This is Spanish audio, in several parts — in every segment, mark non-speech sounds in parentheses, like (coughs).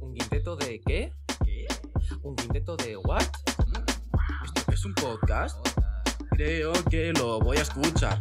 ¿Un quinteto de qué? ¿Qué? ¿Un quinteto de what? ¿Esto es un podcast? Creo que lo voy a escuchar.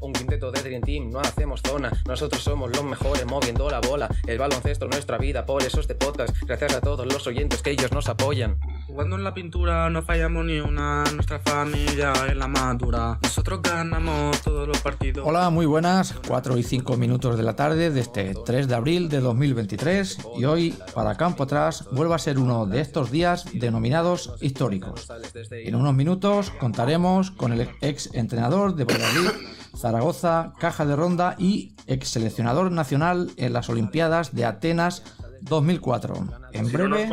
Un quinteto de Dream Team, no hacemos zona. Nosotros somos los mejores moviendo la bola. El baloncesto es nuestra vida, por eso este podcast. Gracias a todos los oyentes que ellos nos apoyan. Jugando en la pintura no fallamos ni una, nuestra familia es la madura. Nosotros ganamos todos los partidos. Hola, muy buenas, 4 y 5 minutos de la tarde de este 3 de abril de 2023 y hoy, para Campo Atrás, vuelve a ser uno de estos días denominados históricos. En unos minutos contaremos con el ex entrenador de Valladolid, Zaragoza, Caja de Ronda y ex seleccionador nacional en las Olimpiadas de Atenas 2004. En breve,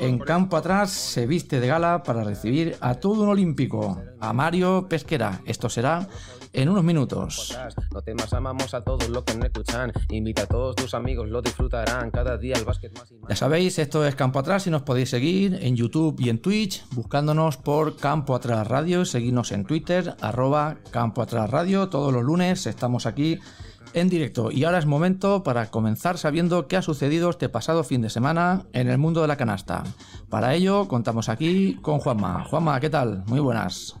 en campo atrás se viste de gala para recibir a todo un olímpico, a Mario Pesquera. Esto será en unos minutos. No temas, amamos a todos los que nos escuchan. Invita a todos tus amigos, lo disfrutarán. Cada día el básquet más y más. Ya sabéis, esto es Campo Atrás y nos podéis seguir en YouTube y en Twitch buscándonos por Campo Atrás Radio. Seguidnos en Twitter, arroba Campo Atrás Radio. Todos los lunes estamos aquí en directo. Y ahora es momento para comenzar sabiendo qué ha sucedido este pasado fin de semana en el mundo de la canasta. Para ello contamos aquí con Juanma. Juanma, ¿qué tal? Muy buenas.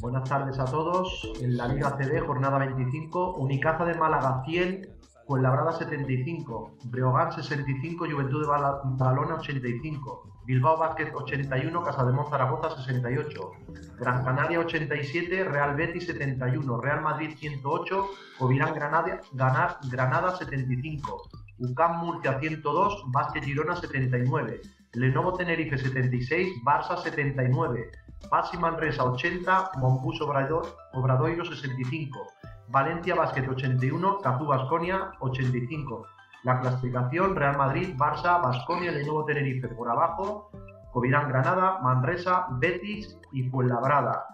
Buenas tardes a todos. En la Liga CD, jornada 25, Unicaza de Málaga 100, Fuenlabrada 75, Breogán 65, Juventud de Badalona 85, Bilbao Basket 81, Casademón Zaragoza 68, Gran Canaria 87, Real Betis 71, Real Madrid 108, Covirán Granada, Granada 75, UCAM Murcia 102, Basket Girona 79, Lenovo Tenerife 76, Barça 79, Pasi Manresa 80, Mombus Obrador, Obradoiro 65, Valencia Basket 81, Cazú Basconia 85. La clasificación Real Madrid, Barça, Basconia, Lenovo Tenerife por abajo, Covirán Granada, Manresa, Betis y Fuenlabrada.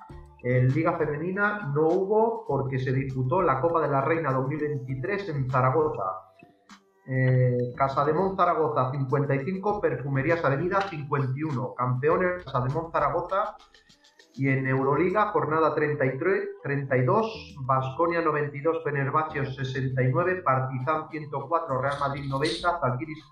En Liga Femenina no hubo porque se disputó la Copa de la Reina 2023 en Zaragoza. Eh, Casademón Zaragoza 55, Perfumerías Avenida 51, campeones Casademón Zaragoza y en Euroliga jornada 33, 32, Basconia 92, Fenerbahce 69, Partizan 104, Real Madrid 90, Zalgiris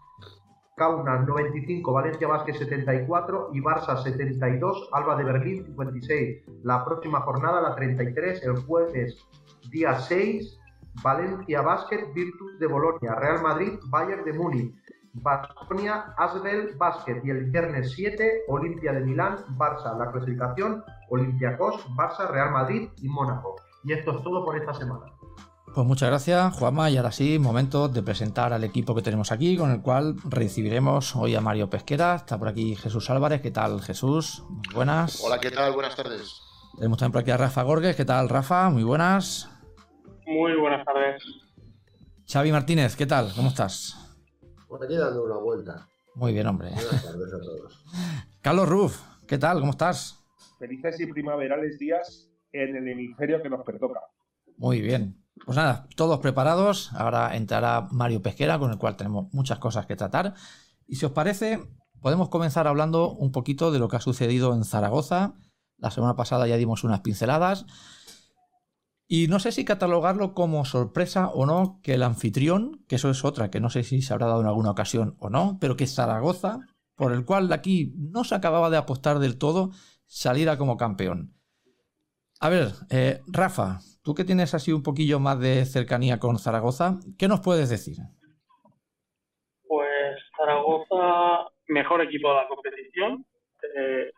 Kaunas 95, Valencia Vázquez 74 y Barça 72, Alba de Berlín 56. La próxima jornada, la 33, el jueves día 6, Valencia Basket, Virtus de Bolonia, Real Madrid, Bayern de Múnich, Basconia, Asbel Basket y el viernes 7, Olimpia de Milán, Barça. La clasificación, Olympiacos, Barça, Real Madrid y Mónaco. Y esto es todo por esta semana. Pues muchas gracias, Juanma. Y ahora sí, momento de presentar al equipo que tenemos aquí, con el cual recibiremos hoy a Mario Pesquera. Está por aquí Jesús Álvarez. ¿Qué tal, Jesús? Muy buenas. Hola, ¿qué tal? Buenas tardes. Tenemos también por aquí a Rafa Gorges. ¿Qué tal, Rafa? Muy buenas. Muy buenas tardes. Xavi Martínez, ¿qué tal? ¿Cómo estás? Por aquí dando una vuelta. Muy bien, hombre. Buenas tardes a todos. (laughs) Carlos Ruf, ¿qué tal? ¿Cómo estás? Felices y primaverales días en el hemisferio que nos pertoca. Muy bien. Pues nada, todos preparados. Ahora entrará Mario Pesquera, con el cual tenemos muchas cosas que tratar. Y si os parece, podemos comenzar hablando un poquito de lo que ha sucedido en Zaragoza. La semana pasada ya dimos unas pinceladas. Y no sé si catalogarlo como sorpresa o no que el anfitrión, que eso es otra, que no sé si se habrá dado en alguna ocasión o no, pero que Zaragoza, por el cual aquí no se acababa de apostar del todo, saliera como campeón. A ver, eh, Rafa, tú que tienes así un poquillo más de cercanía con Zaragoza, ¿qué nos puedes decir? Pues Zaragoza, mejor equipo de la competición. Eh,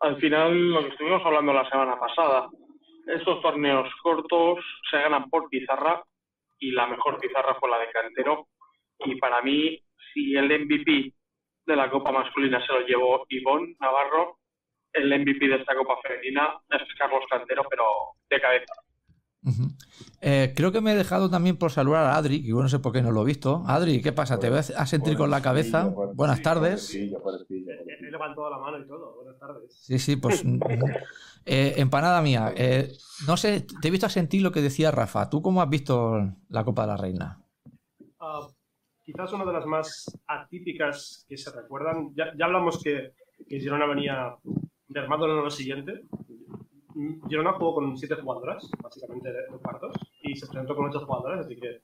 al final, lo que estuvimos hablando la semana pasada, estos torneos cortos se ganan por pizarra y la mejor pizarra fue la de Cantero. Y para mí, si el MVP de la Copa masculina se lo llevó Ivonne Navarro, el MVP de esta Copa femenina es Carlos Cantero, pero de cabeza. Eh, creo que me he dejado también por saludar a Adri, que yo no sé por qué no lo he visto. Adri, ¿qué pasa? ¿Te ves a sentir con la cabeza? Buenas tardes. He levantado la mano y todo. Buenas tardes. Sí, sí, pues (laughs) eh, empanada mía. Eh, no sé, te he visto a sentir lo que decía Rafa. ¿Tú cómo has visto la Copa de la Reina? Uh, quizás una de las más atípicas que se recuerdan. Ya, ya hablamos que, que Girona venía de en lo siguiente. Girona jugó con siete jugadoras, básicamente de cuartos, y se presentó con ocho jugadoras, así que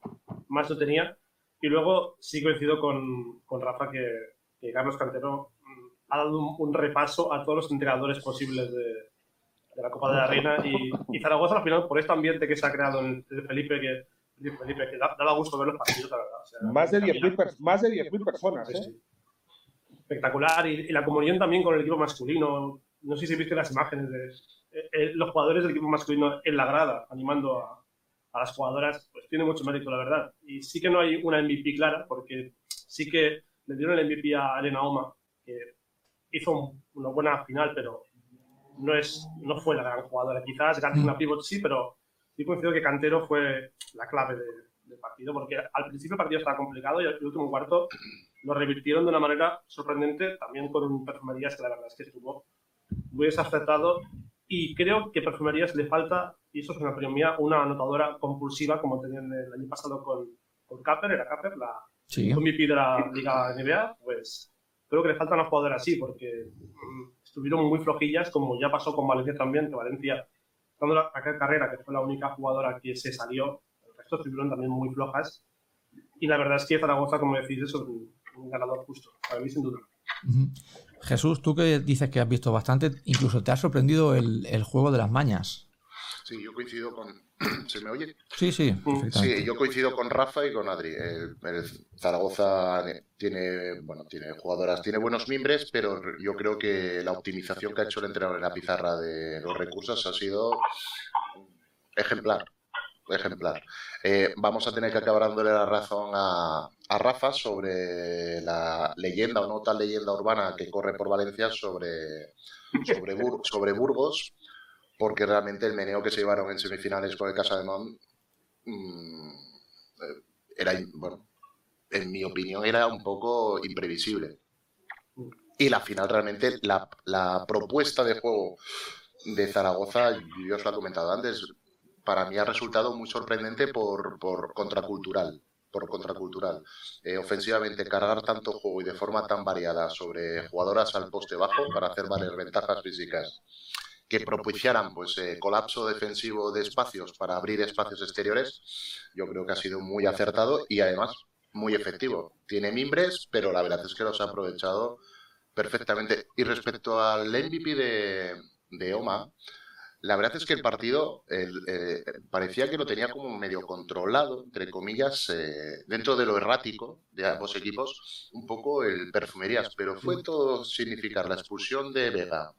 más no tenía. Y luego sí coincido con, con Rafa que que Carlos Cantero mm, ha dado un, un repaso a todos los entrenadores posibles de, de la Copa de la Reina y, y Zaragoza al final por este ambiente que se ha creado en el Felipe que, Felipe, que da, da gusto ver los partidos, la verdad. O sea, Más de 10.000 caminar- pers- más de 10.000 personas, ¿eh? sí. Espectacular. Y, y la comunión también con el equipo masculino. No sé si viste las imágenes de eh, eh, los jugadores del equipo masculino en la grada, animando a, a las jugadoras. Pues tiene mucho mérito, la verdad. Y sí que no hay una MVP clara, porque sí que le dieron el MVP a Elena Oma, que hizo un- una buena final, pero no, es, no fue la gran jugadora. Quizás una Pivot sí, pero sí coincido que Cantero fue la clave de- del partido, porque al principio el partido estaba complicado y el último cuarto lo revirtieron de una manera sorprendente, también con un Perfumerías que la verdad es que estuvo muy desacertado y creo que Perfumerías le falta, y eso es una opinión mía, una anotadora compulsiva como tenían el año pasado con, con Capper, era Capper, la Sí. MVP de la Liga NBA, pues creo que le falta una jugadora así, porque mm, estuvieron muy flojillas, como ya pasó con Valencia también, que Valencia, dando la, aquella carrera, que fue la única jugadora que se salió, el resto estuvieron también muy flojas. Y la verdad es que Zaragoza, como decís, es un, un ganador justo, para mí sin duda. Jesús, tú que dices que has visto bastante, incluso te ha sorprendido el, el juego de las mañas. Sí, yo coincido con. (clears throat) ¿Se me oye? Sí, sí. Sí, yo coincido con Rafa y con Adri. El, el Zaragoza tiene, bueno, tiene jugadoras, tiene buenos mimbres, pero yo creo que la optimización que ha hecho el entrenador en la pizarra de los recursos ha sido ejemplar. Ejemplar. Eh, vamos a tener que acabar dándole la razón a, a Rafa sobre la leyenda o no tal leyenda urbana que corre por Valencia sobre, sobre, Bur- sobre Burgos, porque realmente el meneo que se llevaron en semifinales con el Casa de Mon mm, eh, era, bueno, en mi opinión, era un poco imprevisible. Y la final, realmente, la, propuesta de juego de Zaragoza, yo os lo he comentado antes, para mí ha resultado muy sorprendente por, por contracultural. Por contracultural. Eh, ofensivamente, cargar tanto juego y de forma tan variada sobre jugadoras al poste bajo para hacer valer ventajas físicas que propiciaran pues eh, colapso defensivo de espacios para abrir espacios exteriores, yo creo que ha sido muy acertado y además muy efectivo. Tiene mimbres, pero la verdad es que los ha aprovechado perfectamente. Y respecto al MVP de, de Oma, la verdad es que el partido eh, parecía que lo tenía como medio controlado, entre comillas, eh, dentro de lo errático de ambos equipos, un poco el perfumerías, pero fue todo significar la expulsión de Vega,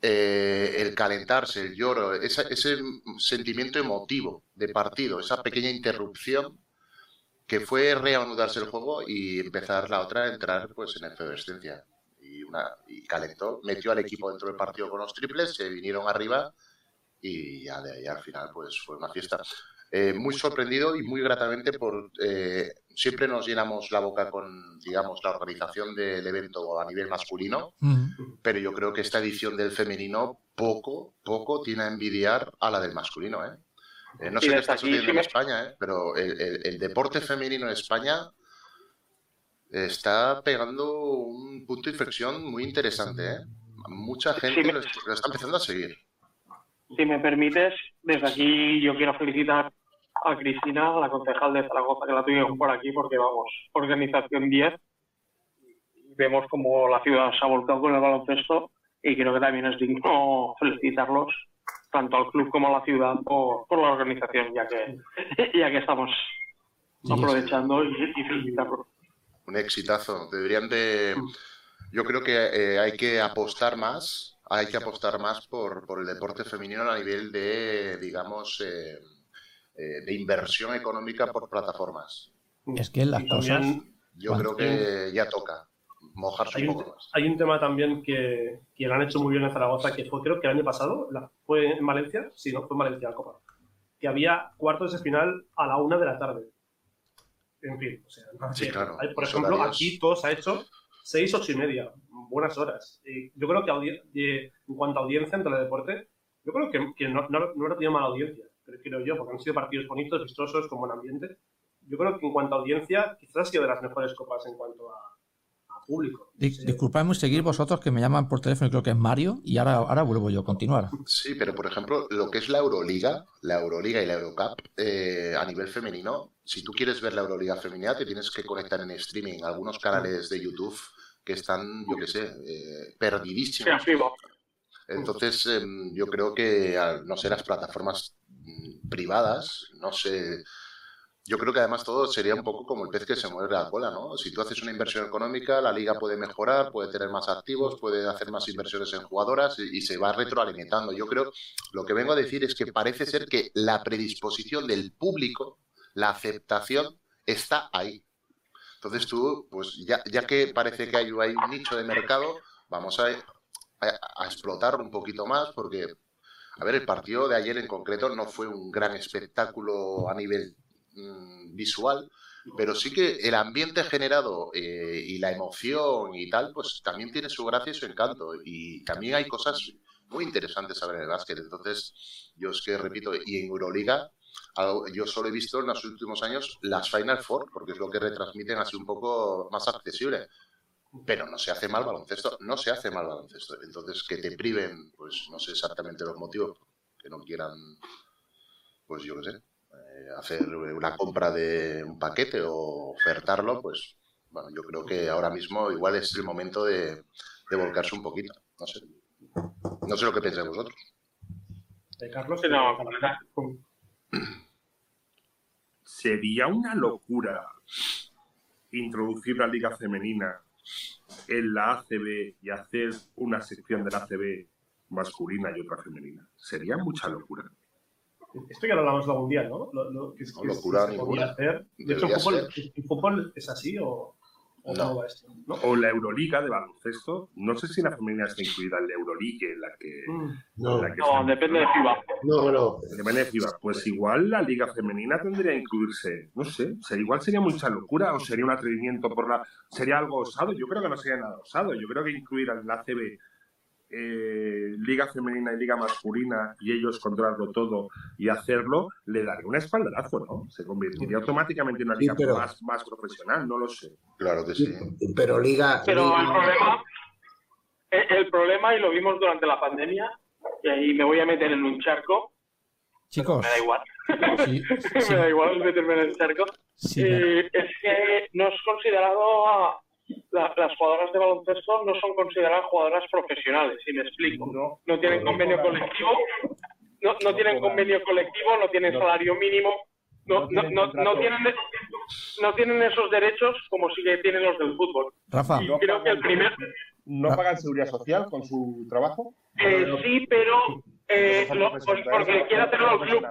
eh, el calentarse, el lloro, ese sentimiento emotivo de partido, esa pequeña interrupción que fue reanudarse el juego y empezar la otra a entrar pues en efervescencia. Y, una, y calentó, metió al equipo dentro del partido con los triples, se vinieron arriba y ya de ahí al final pues fue una fiesta. Eh, muy sorprendido y muy gratamente por eh, siempre nos llenamos la boca con digamos la organización del evento a nivel masculino pero yo creo que esta edición del femenino poco, poco tiene a envidiar a la del masculino, ¿eh? Eh, no sé qué está aquí sucediendo en España, ¿eh? pero el, el- el deporte femenino en España está pegando un punto de inflexión muy interesante, ¿eh? Mucha gente me- lo está empezando a seguir. Si me permites, desde aquí yo quiero felicitar a Cristina, la concejal de Zaragoza, que la tuvimos por aquí, porque vamos, organización 10. Y Vemos como la ciudad se ha volcado con el baloncesto y creo que también es digno felicitarlos, tanto al club como a la ciudad, por, por la organización, ya que, (laughs) ya que estamos aprovechando y, y felicitarlos. Un exitazo. Deberían de... Yo creo que eh, hay que apostar más, hay que apostar más por, por el deporte femenino a nivel de, digamos, eh, eh, de inversión económica por plataformas. Es que las cosas. también Yo creo que ya toca mojarse hay un un, poco más. hay un tema también que, que lo han hecho muy bien en Zaragoza, que fue creo que el año pasado, la- fue en Valencia, sí, no, fue en Valencia la Copa, que había cuartos de final a la una de la tarde. En fin, o sea, no Sí, claro, hay- por ejemplo, horarios. aquí todo se ha hecho seis, ocho y media, buenas horas. Y yo creo que en cuanto a audiencia en teledeporte, yo creo que, que no, no, no habrá tenido mala audiencia, creo, creo yo, porque han sido partidos bonitos, vistosos, con buen ambiente. Yo creo que en cuanto a audiencia, quizás ha sido de las mejores copas en cuanto a, a público. Di- Sí. Disculpadme seguir vosotros que me llaman por teléfono y creo que es Mario y ahora, ahora vuelvo yo a continuar. Sí, pero por ejemplo, lo que es la Euroliga, la Euroliga y la Eurocup, eh, a nivel femenino, si tú quieres ver la Euroliga femenina, te tienes que conectar en streaming. Algunos canales de YouTube que están, yo qué sé, eh, perdidísimos. Entonces, em, yo creo que al no ser las plataformas privadas, no sé. Yo creo que además todo sería un poco como el pez que se mueve la cola, ¿no? Si tú haces una inversión económica, la liga puede mejorar, puede tener más activos, puede hacer más inversiones en jugadoras y, se va retroalimentando. Yo creo, lo que vengo a decir es que parece ser que la predisposición del público, la aceptación, está ahí. Entonces tú, pues ya, ya que parece que hay, un nicho de mercado, vamos a, a, a explotar un poquito más porque, a ver, el partido de ayer en concreto no fue un gran espectáculo a nivel mm, visual, pero sí que el ambiente generado eh, y la emoción y tal, pues también tiene su gracia y su encanto. Y también hay cosas muy interesantes a el básquet. Entonces, yo es que repito, y en Euroliga, yo solo he visto en los últimos años las Final Four, porque es lo que retransmiten así un poco más accesible. Pero no se hace mal baloncesto, no se hace mal baloncesto. Entonces, que te priven, pues no sé exactamente los motivos, que no quieran, pues yo qué sé, eh, hacer una compra de un paquete o ofertarlo, pues bueno, yo creo que ahora mismo igual es el momento de, de volcarse un poquito. No sé. No sé lo que pensáis vosotros. Eh, Carlos, Sí, no, sería una locura introducir la liga femenina en la ACB y hacer una sección de la ACB masculina y otra femenina. Sería mucha locura. Esto ya lo hablamos algún día, ¿no? Lo, lo que, es- No, que locura se ninguna. podía hacer. De hecho, ¿en Debería fútbol, ser. ¿en fútbol es así o, o No. no va esto? ¿No? O la Euroliga de baloncesto. No sé si la femenina está incluida en la Euroliga, en la que, Mm. No, en la que No, está- depende de FIBA. no, no. Depende de FIBA. Pues igual la liga femenina tendría que incluirse, no sé, sería- igual sería mucha locura o sería un atrevimiento por la... Sería algo osado, yo creo que no sería nada osado, yo creo que incluir en la ACB eh, liga femenina y liga masculina y ellos controlarlo todo y hacerlo, le daría un espaldarazo, ¿no? Se convertiría automáticamente en una Sí, liga pero- más, más profesional, no lo sé. Claro que sí. Pero Liga. Pero Liga- el problema, el, problema, y lo vimos durante la pandemia, y ahí me voy a meter en un charco, Chicos, me da igual. sí, sí, (laughs) me da igual meterme en el charco. Eh, es que no es considerado a- la- las jugadoras de baloncesto no son consideradas jugadoras profesionales, si me explico. No. No tienen convenio colectivo, no, no tienen convenio colectivo, no tienen salario mínimo, no, no, no, no tienen, no tienen esos derechos como sí que tienen los del fútbol. Rafa, Y creo que el primer, ¿No pagan seguridad social con su trabajo? eh, sí, pero eh, lo- porque le quiere hacerlo el club,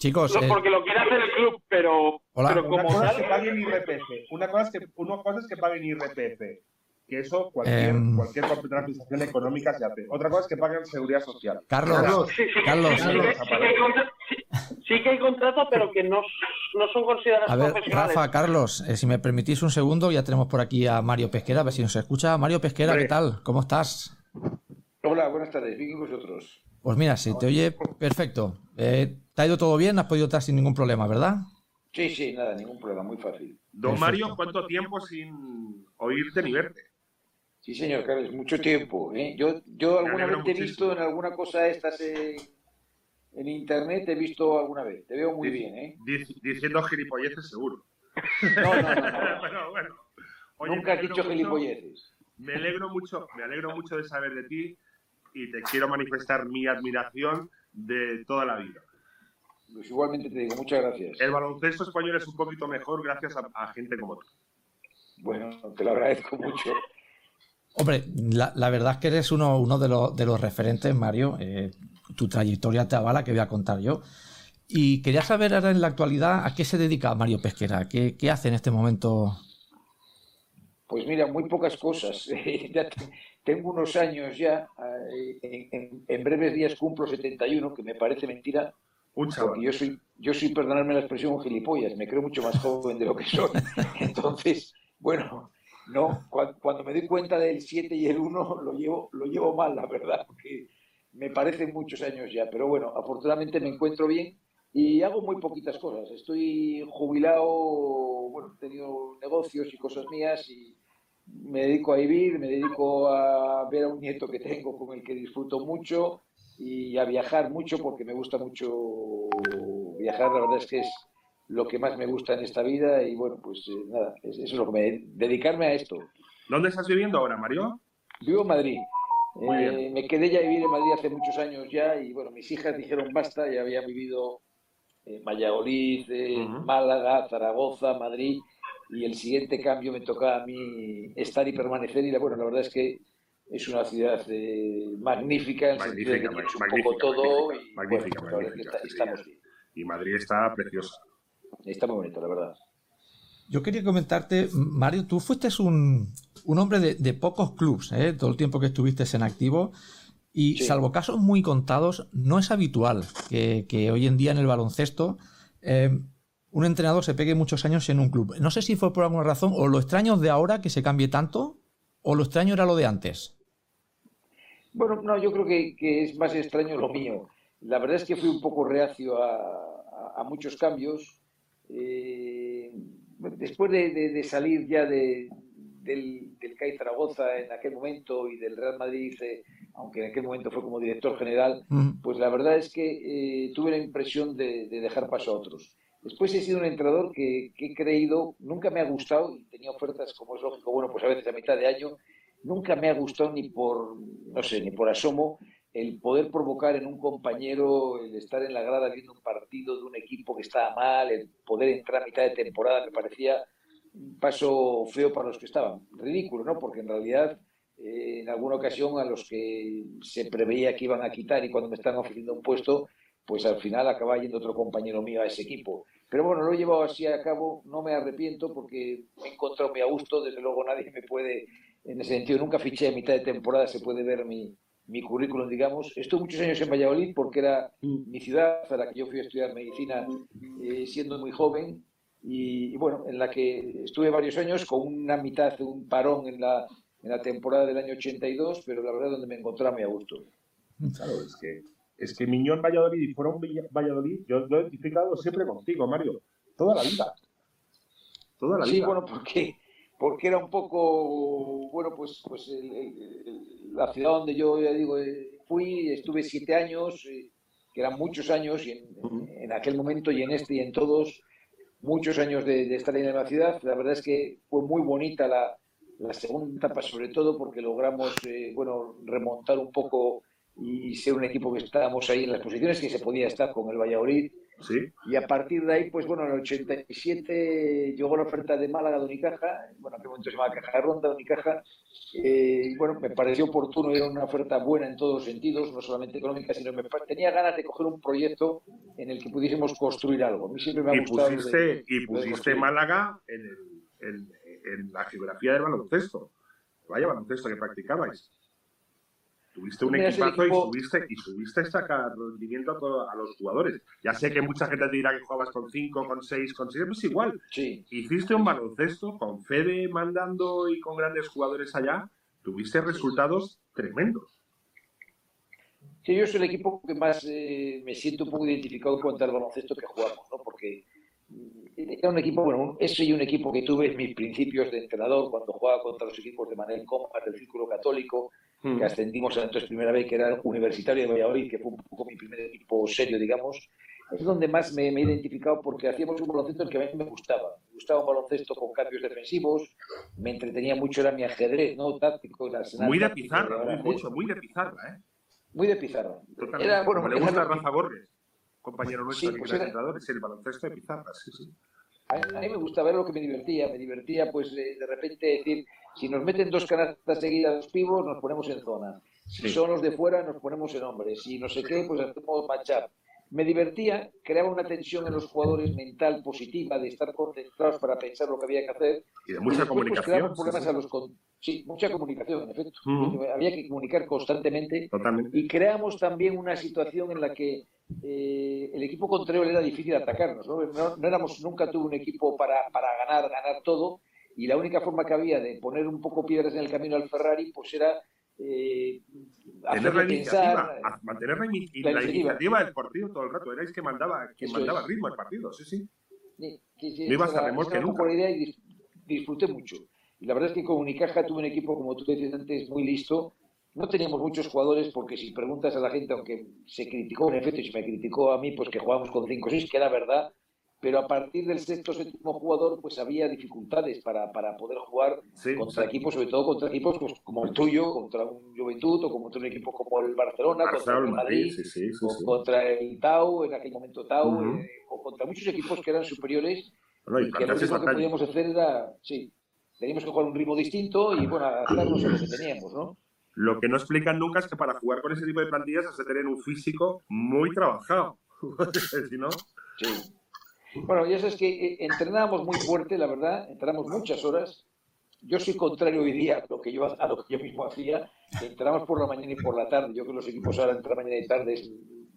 chicos, lo- eh, porque lo quiere hacer el club, pero, Hola. pero Una como cosa es que tal, paguen IRPF. Una cosa es que, una cosa es que paguen IRPF. Que eso cualquier, Em. cualquier económica se hace. Otra cosa es que paguen seguridad social. Carlos, Carlos, sí, sí, Carlos. sí, sí que- sí que hay contra- sí- sí que hay contrato, pero que no, no son consideradas a ver, profesionales. Rafa, Carlos, eh, si me permitís un segundo, ya tenemos por aquí a Mario Pesquera, a ver si nos escucha. Mario Pesquera, ¿qué tal? ¿Cómo estás? Hola, buenas tardes. Bien, ¿y vosotros? Pues mira, se te oye perfecto. Eh, ¿Te ha ido todo bien? ¿Has podido estar sin ningún problema, verdad? Sí, sí, nada, ningún problema, muy fácil. Don Perfecto. Mario, ¿cuánto tiempo sin oírte ni verte? Sí, señor Carlos, mucho tiempo. ¿eh? Yo, yo alguna vez te he visto en alguna cosa de estas en, en internet, te he visto alguna vez. Te veo muy bien, ¿eh? Dic- Diciendo gilipolleces seguro. No, no, no, (laughs) bueno. Oye, Nunca me has dicho mucho- gilipolleces. Me alegro mucho, me alegro mucho de saber de ti y te quiero manifestar mi admiración de toda la vida. Pues igualmente te digo, muchas gracias. El baloncesto español es un poquito mejor gracias a, a gente como tú. Bueno, te lo agradezco mucho. Hombre, la, la verdad es que eres uno, uno de, los, de los referentes, Mario. Eh, tu trayectoria te avala, que voy a contar yo. Y quería saber ahora en la actualidad a qué se dedica Mario Pesquera, qué, qué hace en este momento. Pues mira, muy pocas cosas. (laughs) ya tengo unos años ya, eh, en, en- en breves días cumplo 71, que me parece mentira, Un chaval. yo soy, yo soy, perdonadme la expresión, un gilipollas, me creo mucho más joven de lo que soy. (laughs) Entonces, bueno, no, cuando, cuando me doy cuenta del 7 y el 1 lo llevo, lo llevo mal, la verdad, porque me parecen muchos años ya, pero bueno, afortunadamente me encuentro bien y hago muy poquitas cosas. Estoy jubilado, bueno, he tenido negocios y cosas mías y me dedico a vivir, me dedico a ver a un nieto que tengo con el que disfruto mucho y a viajar mucho porque me gusta mucho viajar, la verdad es que es lo que más me gusta en esta vida y bueno, pues eh, nada, es- eso es lo que me dedicarme a esto. ¿Dónde estás viviendo ahora, Mario? Vivo en Madrid. Muy Eh, me quedé ya a vivir en Madrid hace muchos años ya y bueno, mis hijas dijeron basta, ya había vivido en Valladolid, Málaga, Zaragoza, Madrid y el siguiente cambio me toca a mí estar y permanecer y la, bueno, la verdad es que es una ciudad eh, magnífica en el sentido de que tienes un magnífica, poco todo magnífica, y magnífica, bueno, está- estamos bien. Y Madrid está preciosa. Está muy bonito, la verdad. Yo quería comentarte, Mario, tú fuiste un, un hombre de, de pocos clubs, ¿eh? todo el tiempo que estuviste en activo. Y Sí. salvo casos muy contados, no es habitual que, que hoy en día en el baloncesto eh, un entrenador se pegue muchos años en un club. No sé si fue por alguna razón o lo extraño de ahora que se cambie tanto o lo extraño era lo de antes. Bueno, no, yo creo que, que es más extraño lo mío. La verdad es que fui un poco reacio a, a- a muchos cambios. Eh, después de, de- de salir ya de- del, del CAI Zaragoza en aquel momento y del Real Madrid, eh, aunque en aquel momento fue como director general, pues la verdad es que eh, tuve la impresión de, de dejar paso a otros. Después he sido un entrenador que, que he creído, nunca me ha gustado, y tenía ofertas, como es lógico, bueno, pues a veces a mitad de año, nunca me ha gustado ni por, no sé, ni por asomo el poder provocar en un compañero, el estar en la grada viendo un partido de un equipo que estaba mal, el poder entrar a mitad de temporada me parecía un paso feo para los que estaban. Ridículo, ¿no? Porque en realidad eh, en alguna ocasión a los que se preveía que iban a quitar y cuando me están ofreciendo un puesto, pues al final acaba yendo otro compañero mío a ese equipo. Pero bueno, lo he llevado así a cabo, no me arrepiento porque me he encontrado muy a gusto, desde luego nadie me puede, en ese sentido, nunca fiché a mitad de temporada, se puede ver mi, mi currículum, digamos. Estuve muchos años en Valladolid porque era mi ciudad a la que yo fui a estudiar medicina eh, siendo muy joven y, y, bueno, en la que estuve varios años con una mitad de un parón en la, en la temporada del año 82, pero la verdad donde me encontraba muy a gusto. Claro, es que, es que Miñón Valladolid y Villa- Valladolid, yo lo he identificado siempre contigo, Mario. Toda la vida. Toda la sí, vida. bueno, porque, porque era un poco, bueno, pues, pues el- el- la ciudad donde yo, ya digo, eh, fui, estuve siete años, eh, que eran muchos años, y en, en aquel momento y en este y en todos, muchos años de, de estar en la ciudad. La verdad es que fue muy bonita la, la segunda etapa, sobre todo porque logramos, eh, bueno, remontar un poco y ser un equipo que estábamos ahí en las posiciones que se podía estar con el Valladolid. Sí. Y a partir de ahí, pues bueno, en el 87 llegó la oferta de Málaga de Unicaja, bueno, en aquel momento se llamaba Caja de Ronda de Unicaja, eh, y bueno, me pareció oportuno, era una oferta buena en todos los sentidos, no solamente económica, sino me tenía ganas de coger un proyecto en el que pudiésemos construir algo. A mí siempre me ha Y gustado. de- pusiste, y pusiste. Málaga en, el- en- en la geografía del baloncesto. Vaya baloncesto que practicabais. Tuviste un equipazo equipo- y subiste, y subiste sacar rendimiento a, a los jugadores. Ya sé que mucha gente te dirá que jugabas con 5, con 6, con 6, pues igual. Hiciste un baloncesto con Fede mandando y con grandes jugadores allá. Tuviste resultados tremendos. Sí, yo soy el equipo que más eh, me siento un poco identificado en cuanto al baloncesto que jugamos, ¿no? Porque mm, era un equipo, bueno, ese y un equipo que tuve en mis principios de entrenador cuando jugaba contra los equipos de Manel Comas del Círculo Católico, Mm. que ascendimos entonces primera vez, que era Universitario de Valladolid, que fue un poco mi primer equipo serio, digamos. Es donde más me, me he identificado porque hacíamos un baloncesto que a mí me gustaba. Me gustaba un baloncesto con cambios defensivos, me entretenía mucho, era mi ajedrez, ¿no? Táctico, arsenal Muy de pizarra, muy, mucho, muy de pizarra, ¿eh? Muy de pizarra. Totalmente. Era, bueno, le gusta Rafa Borges, compañero nuestro Sí, pues era- el baloncesto de pizarra. Sí, sí. A a mí me gustaba ver lo que me divertía. Me divertía, pues, de, de repente decir, si nos meten dos canastas seguidas los pibos, nos ponemos en zona. Si Sí. son los de fuera, nos ponemos en hombres. Si no sé qué, pues hacemos matchup. Me divertía, creaba una tensión en los jugadores mental positiva de estar concentrados para pensar lo que había que hacer. Y de mucha después, pues, comunicación, sí, problemas sí. a los con- Sí, mucha comunicación, en efecto. Ujú. Había que comunicar constantemente. Totalmente. Y creamos también una situación en la que eh, el equipo contrario era difícil atacarnos. ¿no? No, no éramos, nunca tuve un equipo para, para ganar, ganar todo. Y la única forma que había de poner un poco piedras en el camino al Ferrari, pues era eh, Tener la hacerle iniciativa, pensar. mantener la, ini- La la iniciativa. del partido todo el rato. Erais que mandaba, quien mandaba es. ritmo al partido, sí, sí. Sí, No ibas a remolque nunca. la idea y dis- disfruté mucho. Y la verdad es que con Unicaja tuve un equipo, como tú decías antes, muy listo. No teníamos muchos jugadores porque si preguntas a la gente, aunque se criticó, en efecto, y se me criticó a mí, pues que jugábamos con 5 o 6, que era verdad, pero a partir del sexto o séptimo jugador, pues había dificultades para, para poder jugar Sí, contra sí. equipos, sobre todo contra equipos pues, como el tuyo, contra un Juventud o contra un equipo como el Barcelona, contra el Madrid, sí, o contra el Tau, en aquel momento Tau, eh, o contra muchos equipos que eran superiores Bueno, y y que lo único que podíamos hacer era, sí, teníamos que jugar un ritmo distinto y bueno, adaptarnos a lo que teníamos, ¿no? Lo que no explican nunca es que para jugar con ese tipo de plantillas has de tener un físico muy trabajado. (laughs) si no, Sí. Bueno, ya sabes que eh, entrenábamos muy fuerte, la verdad, entrenamos muchas horas. Yo soy contrario hoy día a lo que yo, a lo que yo mismo hacía, entrenamos por la mañana y por la tarde. Yo creo que los equipos ahora entre mañana y tarde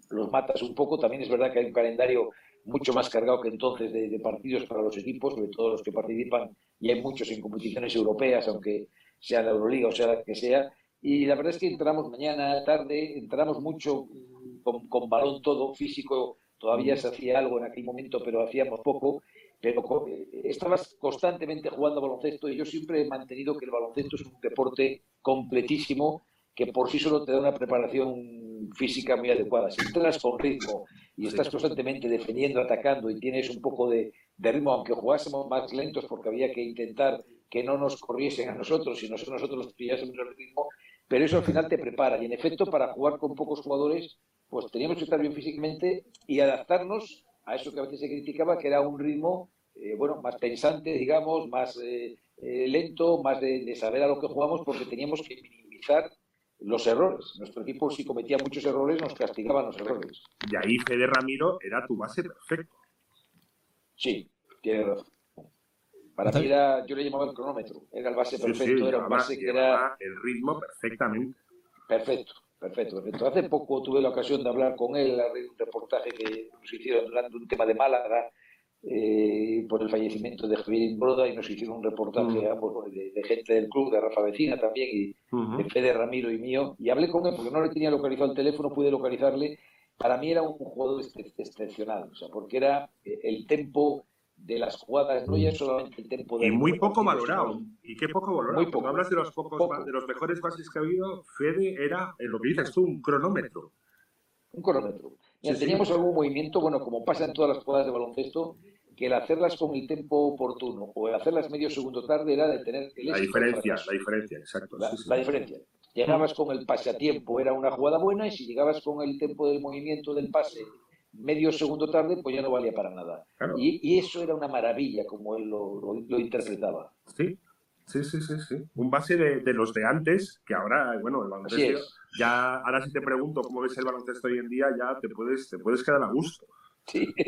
los matas un poco. También es verdad que hay un calendario mucho más cargado que entonces de, de partidos para los equipos, sobre todo los que participan, y hay muchos en competiciones europeas, aunque sea la Euroliga o sea la que sea. Y la verdad es que entramos mañana, tarde, entramos mucho mm, con, con balón todo, físico, todavía se hacía algo en aquel momento, pero hacíamos poco. Pero eh, estabas constantemente jugando baloncesto y yo siempre he mantenido que el baloncesto es un deporte completísimo que por sí solo te da una preparación física muy adecuada. Si entras con ritmo y estás constantemente defendiendo, atacando y tienes un poco de, de ritmo, aunque jugásemos más lentos porque había que intentar que no nos corriesen a nosotros y nosotros, nosotros los pillásemos el ritmo, pero eso al final te prepara. Y en efecto, para jugar con pocos jugadores, pues teníamos que estar bien físicamente y adaptarnos a eso que a veces se criticaba, que era un ritmo eh, bueno, más pensante, digamos, más eh, eh, lento, más de, de saber a lo que jugamos, porque teníamos que minimizar los errores. Nuestro equipo, si cometía muchos errores, nos castigaban los errores. y ahí Fede Ramiro era tu base perfecto. Sí, tiene razón. Para mí era, yo le llamaba el cronómetro, era el base perfecto, sí, era un llevaba- base que era el ritmo perfectamente. perfecto, perfecto, perfecto. Hace poco tuve la ocasión de hablar con él, a un reportaje que nos hicieron hablando de un tema de Málaga, eh, por el fallecimiento de Javier Broda, y nos hicieron un reportaje ambos, bueno, de, de gente del club, de Rafa Vecina también, y de Fede Ramiro y mío, y hablé con él porque no le tenía localizado el teléfono, pude localizarle. Para mí era un jugador ex- excepcional, o sea, porque era eh, el tempo de las jugadas, no ya solamente el tempo de Y muy poco valorado. Y qué poco valorado. Muy Cuando hablas de los pocos Poco. de los mejores bases que ha habido, Fede era lo que dices tú, un cronómetro. un cronómetro. Mira, Sí, sí. teníamos algún movimiento, bueno, como pasa en todas las jugadas de baloncesto, que el hacerlas con el tiempo oportuno o el hacerlas medio segundo tarde era de tener el La diferencia, la diferencia, exacto. la, sí, sí. la diferencia. Llegabas con el pase a tiempo, era una jugada buena, y si llegabas con el tiempo del movimiento del pase medio segundo tarde, pues ya no valía para nada. Claro. Y, y eso era una maravilla, como él lo, lo- lo interpretaba. Sí, sí, sí, sí, sí. Un base de, de los de antes, que ahora, bueno, el baloncesto, ya, ahora si te pregunto cómo ves el baloncesto hoy en día, ya te puedes, te puedes quedar a gusto. Sí. (laughs)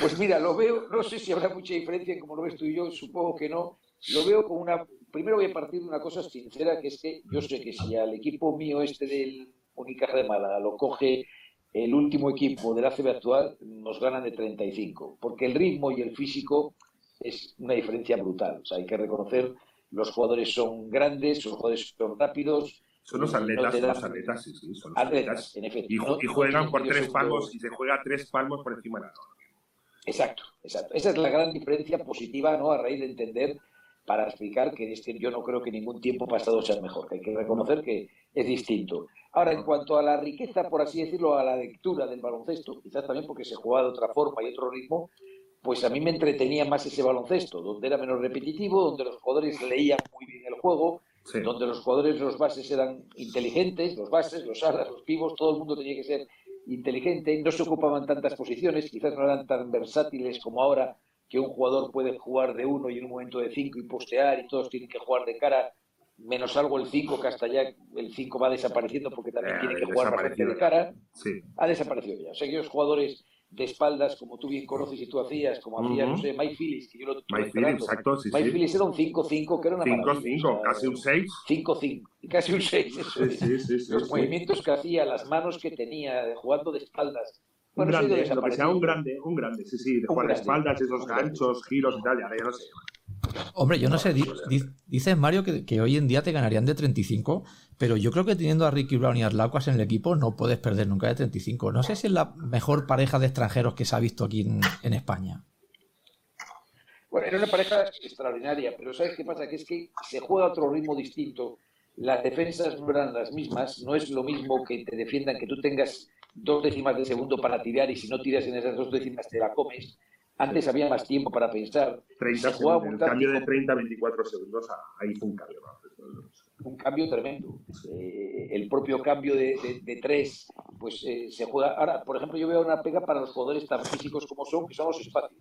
Pues mira, lo veo, no sé si habrá mucha diferencia en cómo lo ves tú y yo, supongo que no. Lo veo como una. Primero voy a partir de una cosa sincera, que es que yo sé que si al equipo mío este del Unicaja de Málaga lo coge el último equipo del ACB actual, nos ganan de 35, porque el ritmo y el físico es una diferencia brutal. O sea, hay que reconocer, los jugadores son grandes, los jugadores son rápidos. Son los no atletas, dan- los atletas, sí, sí, son los Atletas, atletas. en efecto. Y, No- juegan por tres palmos y se juega tres palmos por encima de la. Exacto, exacto. Esa es la gran diferencia positiva, ¿no? A raíz de entender, para explicar que, es que yo no creo que ningún tiempo pasado sea mejor, que hay que reconocer que es distinto. Ahora, en cuanto a la riqueza, por así decirlo, a la lectura del baloncesto, quizás también porque se jugaba de otra forma y otro ritmo, pues a mí me entretenía más ese baloncesto, donde era menos repetitivo, donde los jugadores leían muy bien el juego, Sí. donde los jugadores, los bases eran inteligentes, los bases, los alas, los pivos, todo el mundo tenía que ser inteligente, no se ocupaban tantas posiciones, quizás no eran tan versátiles como ahora, que un jugador puede jugar de uno y en un momento de cinco y postear y todos tienen que jugar de cara, menos algo el 5, que hasta ya el 5 va desapareciendo porque también Eh, tiene que jugar bastante de cara, Sí. ha desaparecido ya. O sea, aquellos jugadores de espaldas, como tú bien conoces y tú hacías, como hacía, no sé, Mike Phillips, que yo lo tuve Mike Phillips, exacto, sí, Mike sí. Phillips era un 5-5, que era una maravilla. 5-5, o sea, casi un 6. 5-5, casi un 6. Eso Sí, es. sí, sí, sí, Los movimientos que hacía, las manos que tenía, jugando de espaldas. Un Bueno, eso grande, que sea un grande, un grande, sí, sí, de jugar espaldas, esos ganchos, giros y tal, y ahora ya no sé. Hombre, yo no sé, di- di- dices Mario que, que hoy en día te ganarían de 35, pero yo creo que teniendo a Ricky Brown y a Arlaucas en el equipo no puedes perder nunca de 35. No sé si es la mejor pareja de extranjeros que se ha visto aquí en, en España. Bueno, era una pareja extraordinaria, pero ¿sabes qué pasa? Que es que se juega a otro ritmo distinto. Las defensas no eran las mismas, no es lo mismo que te defiendan que tú tengas dos décimas de segundo para tirar y si no tiras en esas dos décimas te la comes. Antes había más tiempo para pensar. 30 Se un el cambio de táctico- 30 a 24 segundos, ah, ahí fue un cambio. ¿no? un cambio tremendo. Eh, el propio cambio de, de- de tres, pues eh, se juega. Ahora, por ejemplo, yo veo una pega para los jugadores tan físicos como son, que son los espacios.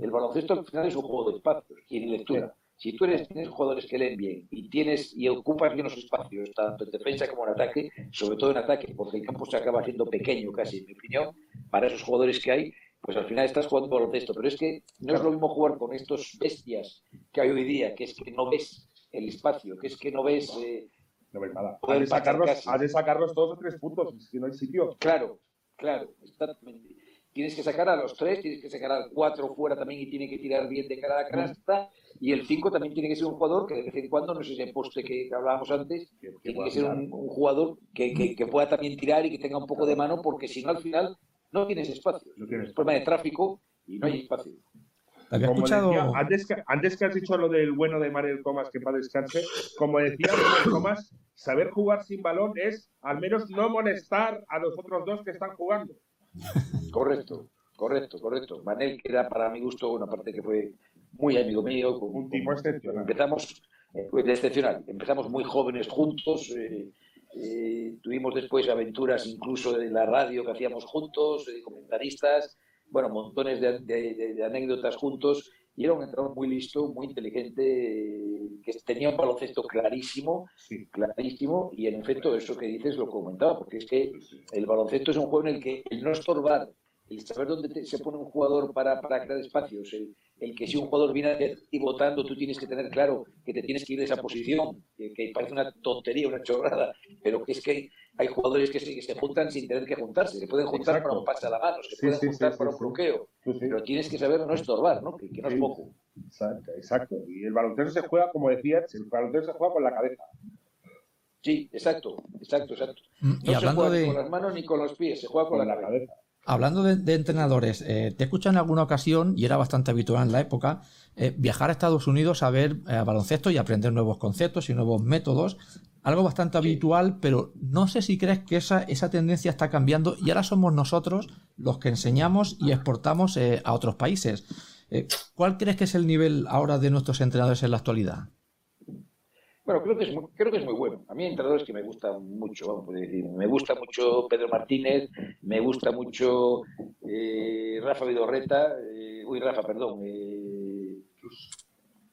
El baloncesto al final es un juego de espacios y de lectura. Si tú eres, tienes jugadores que leen bien y tienes y ocupas bien los espacios, tanto en defensa como en ataque, sobre todo en ataque, porque el campo se acaba haciendo pequeño casi, en mi opinión, para esos jugadores que hay, pues al final estás jugando baloncesto. Pero es que no es lo mismo jugar con estos bestias que hay hoy día, que es que no ves el espacio, que es que no ves... eh, No ves nada. poder Has de, sacarlos, has de sacarlos todos a tres puntos, que no hay sitio. Claro, claro, exactamente. Tienes que sacar a los tres, tienes que sacar al cuatro fuera también y tiene que tirar bien de cara a la canasta. Y el cinco también tiene que ser un jugador que de vez en cuando, no sé si el poste que hablábamos antes, tiene que ser un, un jugador que, que- que pueda también tirar y que tenga un poco de mano, porque si no al final no tienes espacio. No tienes Es problema de tráfico y no hay espacio. Había Como escuchado. decía, antes, que, antes que has dicho lo del bueno de Manuel Comas, que para descanse, como decía Manuel Comas, saber jugar sin balón es al menos no molestar a los otros dos que están jugando. Correcto, correcto, correcto. Manel, que era para mi gusto, una parte que fue muy amigo mío. con- Un tipo excepcional. Empezamos, eh, excepcional, empezamos muy jóvenes juntos. eh, eh, tuvimos después aventuras incluso de la radio que hacíamos juntos, eh, comentaristas, bueno, montones de, de- anécdotas juntos. Y era un entrenador muy listo, muy inteligente, eh, que tenía un baloncesto clarísimo, clarísimo, y en efecto eso que dices lo comentaba, porque es que el baloncesto es un juego en el que el no estorbar, el saber dónde te- se pone un jugador para, para crear espacios, el, el que si un jugador viene y votando, tú tienes que tener claro que te tienes que ir de esa posición, que, que parece una tontería, una chorrada, pero que es que hay, hay jugadores que se, que se juntan sin tener que juntarse, se pueden juntar Exacto. para un pase a la mano, se Sí, pueden sí, juntar sí, para sí, un bloqueo, pero tienes que saber no estorbar, ¿no? Que, que no es poco. Exacto, exacto. Y el baloncesto se juega, como decías, el baloncesto se juega con la cabeza. Sí, exacto, exacto, exacto. Mm, No Y se juega ni con las manos ni con los pies, se juega con, la, cabeza. Hablando de, de entrenadores, eh, te he escuchado en alguna ocasión, y era bastante habitual en la época, eh, viajar a Estados Unidos a ver eh, baloncesto y aprender nuevos conceptos y nuevos métodos. Algo bastante habitual, pero no sé si crees que esa, esa tendencia está cambiando y ahora somos nosotros los que enseñamos y exportamos eh, a otros países. ¿Cuál crees que es el nivel ahora de nuestros entrenadores en la actualidad? Bueno, creo que, es muy, creo que es muy bueno. A mí hay entrenadores que me gustan mucho, vamos a decir. Me gusta mucho Pedro Martínez, me gusta mucho eh, Rafa Vidorreta, eh, uy, Rafa, perdón, eh, Chus.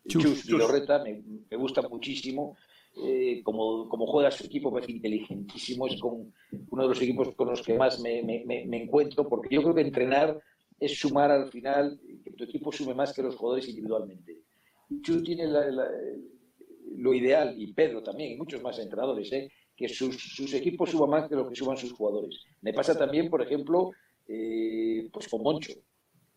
Chus, Vidorreta, me, me gusta muchísimo. Eh, como, como juega su equipo, me parece inteligentísimo, es con uno de los equipos con los que más me, me- me- me encuentro, porque yo creo que entrenar es sumar al final, que tu equipo sume más que los jugadores individualmente. Chus tiene la- la- lo ideal, y Pedro también, y muchos más entrenadores, ¿eh? que sus, sus equipos suban más que lo que suban sus jugadores. Me pasa también, por ejemplo, eh, pues con Moncho.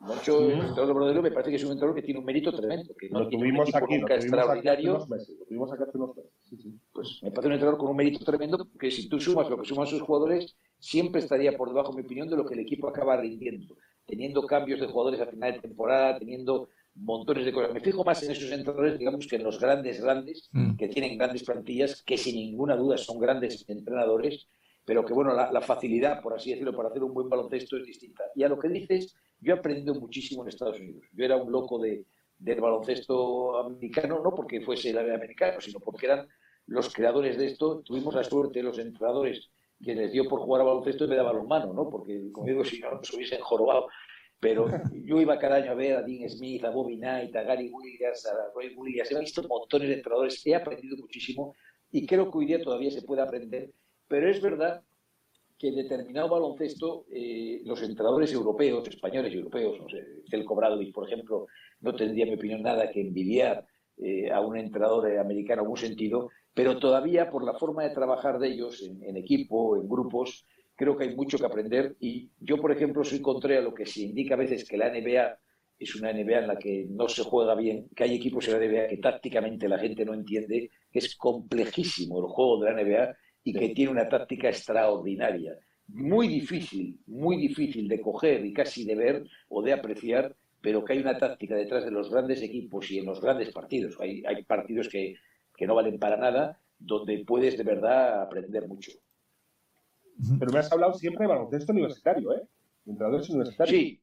Moncho, el entrenador de me parece que es un entrenador que tiene un mérito tremendo, que no Lo tiene un tuvimos equipo aquí, lo nunca tuvimos aquí hace extraordinario, unos meses. Lo tuvimos aquí hace unos meses. Sí, sí. pues me parece un entrenador con un mérito tremendo, que si tú sumas lo que suman sus jugadores, siempre estaría por debajo, en mi opinión, de lo que el equipo acaba rindiendo, teniendo cambios de jugadores a final de temporada, teniendo montones de cosas. Me fijo más en esos entrenadores, digamos, que en los grandes, grandes, Mm. que tienen grandes plantillas, que sin ninguna duda son grandes entrenadores, pero que, bueno, la, la facilidad, por así decirlo, para hacer un buen baloncesto es distinta. Y a lo que dices, yo he aprendido muchísimo en Estados Unidos. Yo era un loco de, del baloncesto americano, no porque fuese el americano, sino porque eran los creadores de esto. Tuvimos la suerte, los entrenadores, que les dio por jugar a baloncesto en vez de a balonmano, ¿no? Porque, como digo, si no, nos hubiesen jorobado. Pero (laughs) yo iba cada año a ver a Dean Smith, a Bobby Knight, a Gary Williams, a Roy Williams. He visto montones de entrenadores, he aprendido muchísimo y creo que hoy día todavía se puede aprender. Pero es verdad que en determinado baloncesto eh, los entrenadores europeos, españoles y europeos, no sé, el Cobradovic, por ejemplo, no tendría, en mi opinión, nada que envidiar eh, a un entrenador americano en algún sentido, pero todavía por la forma de trabajar de ellos en, en equipo, en grupos, creo que hay mucho que aprender y yo, por ejemplo, soy contrario a lo que se indica a veces que la NBA es una NBA en la que no se juega bien, que hay equipos en la NBA que tácticamente la gente no entiende, que es complejísimo el juego de la NBA y que tiene una táctica extraordinaria. Muy difícil, muy difícil de coger y casi de ver o de apreciar pero que hay una táctica detrás de los grandes equipos y en los grandes partidos. Hay, hay partidos que, que no valen para nada, donde puedes de verdad aprender mucho. Pero me has hablado siempre de baloncesto universitario, ¿eh? Entrenadores universitarios. Sí,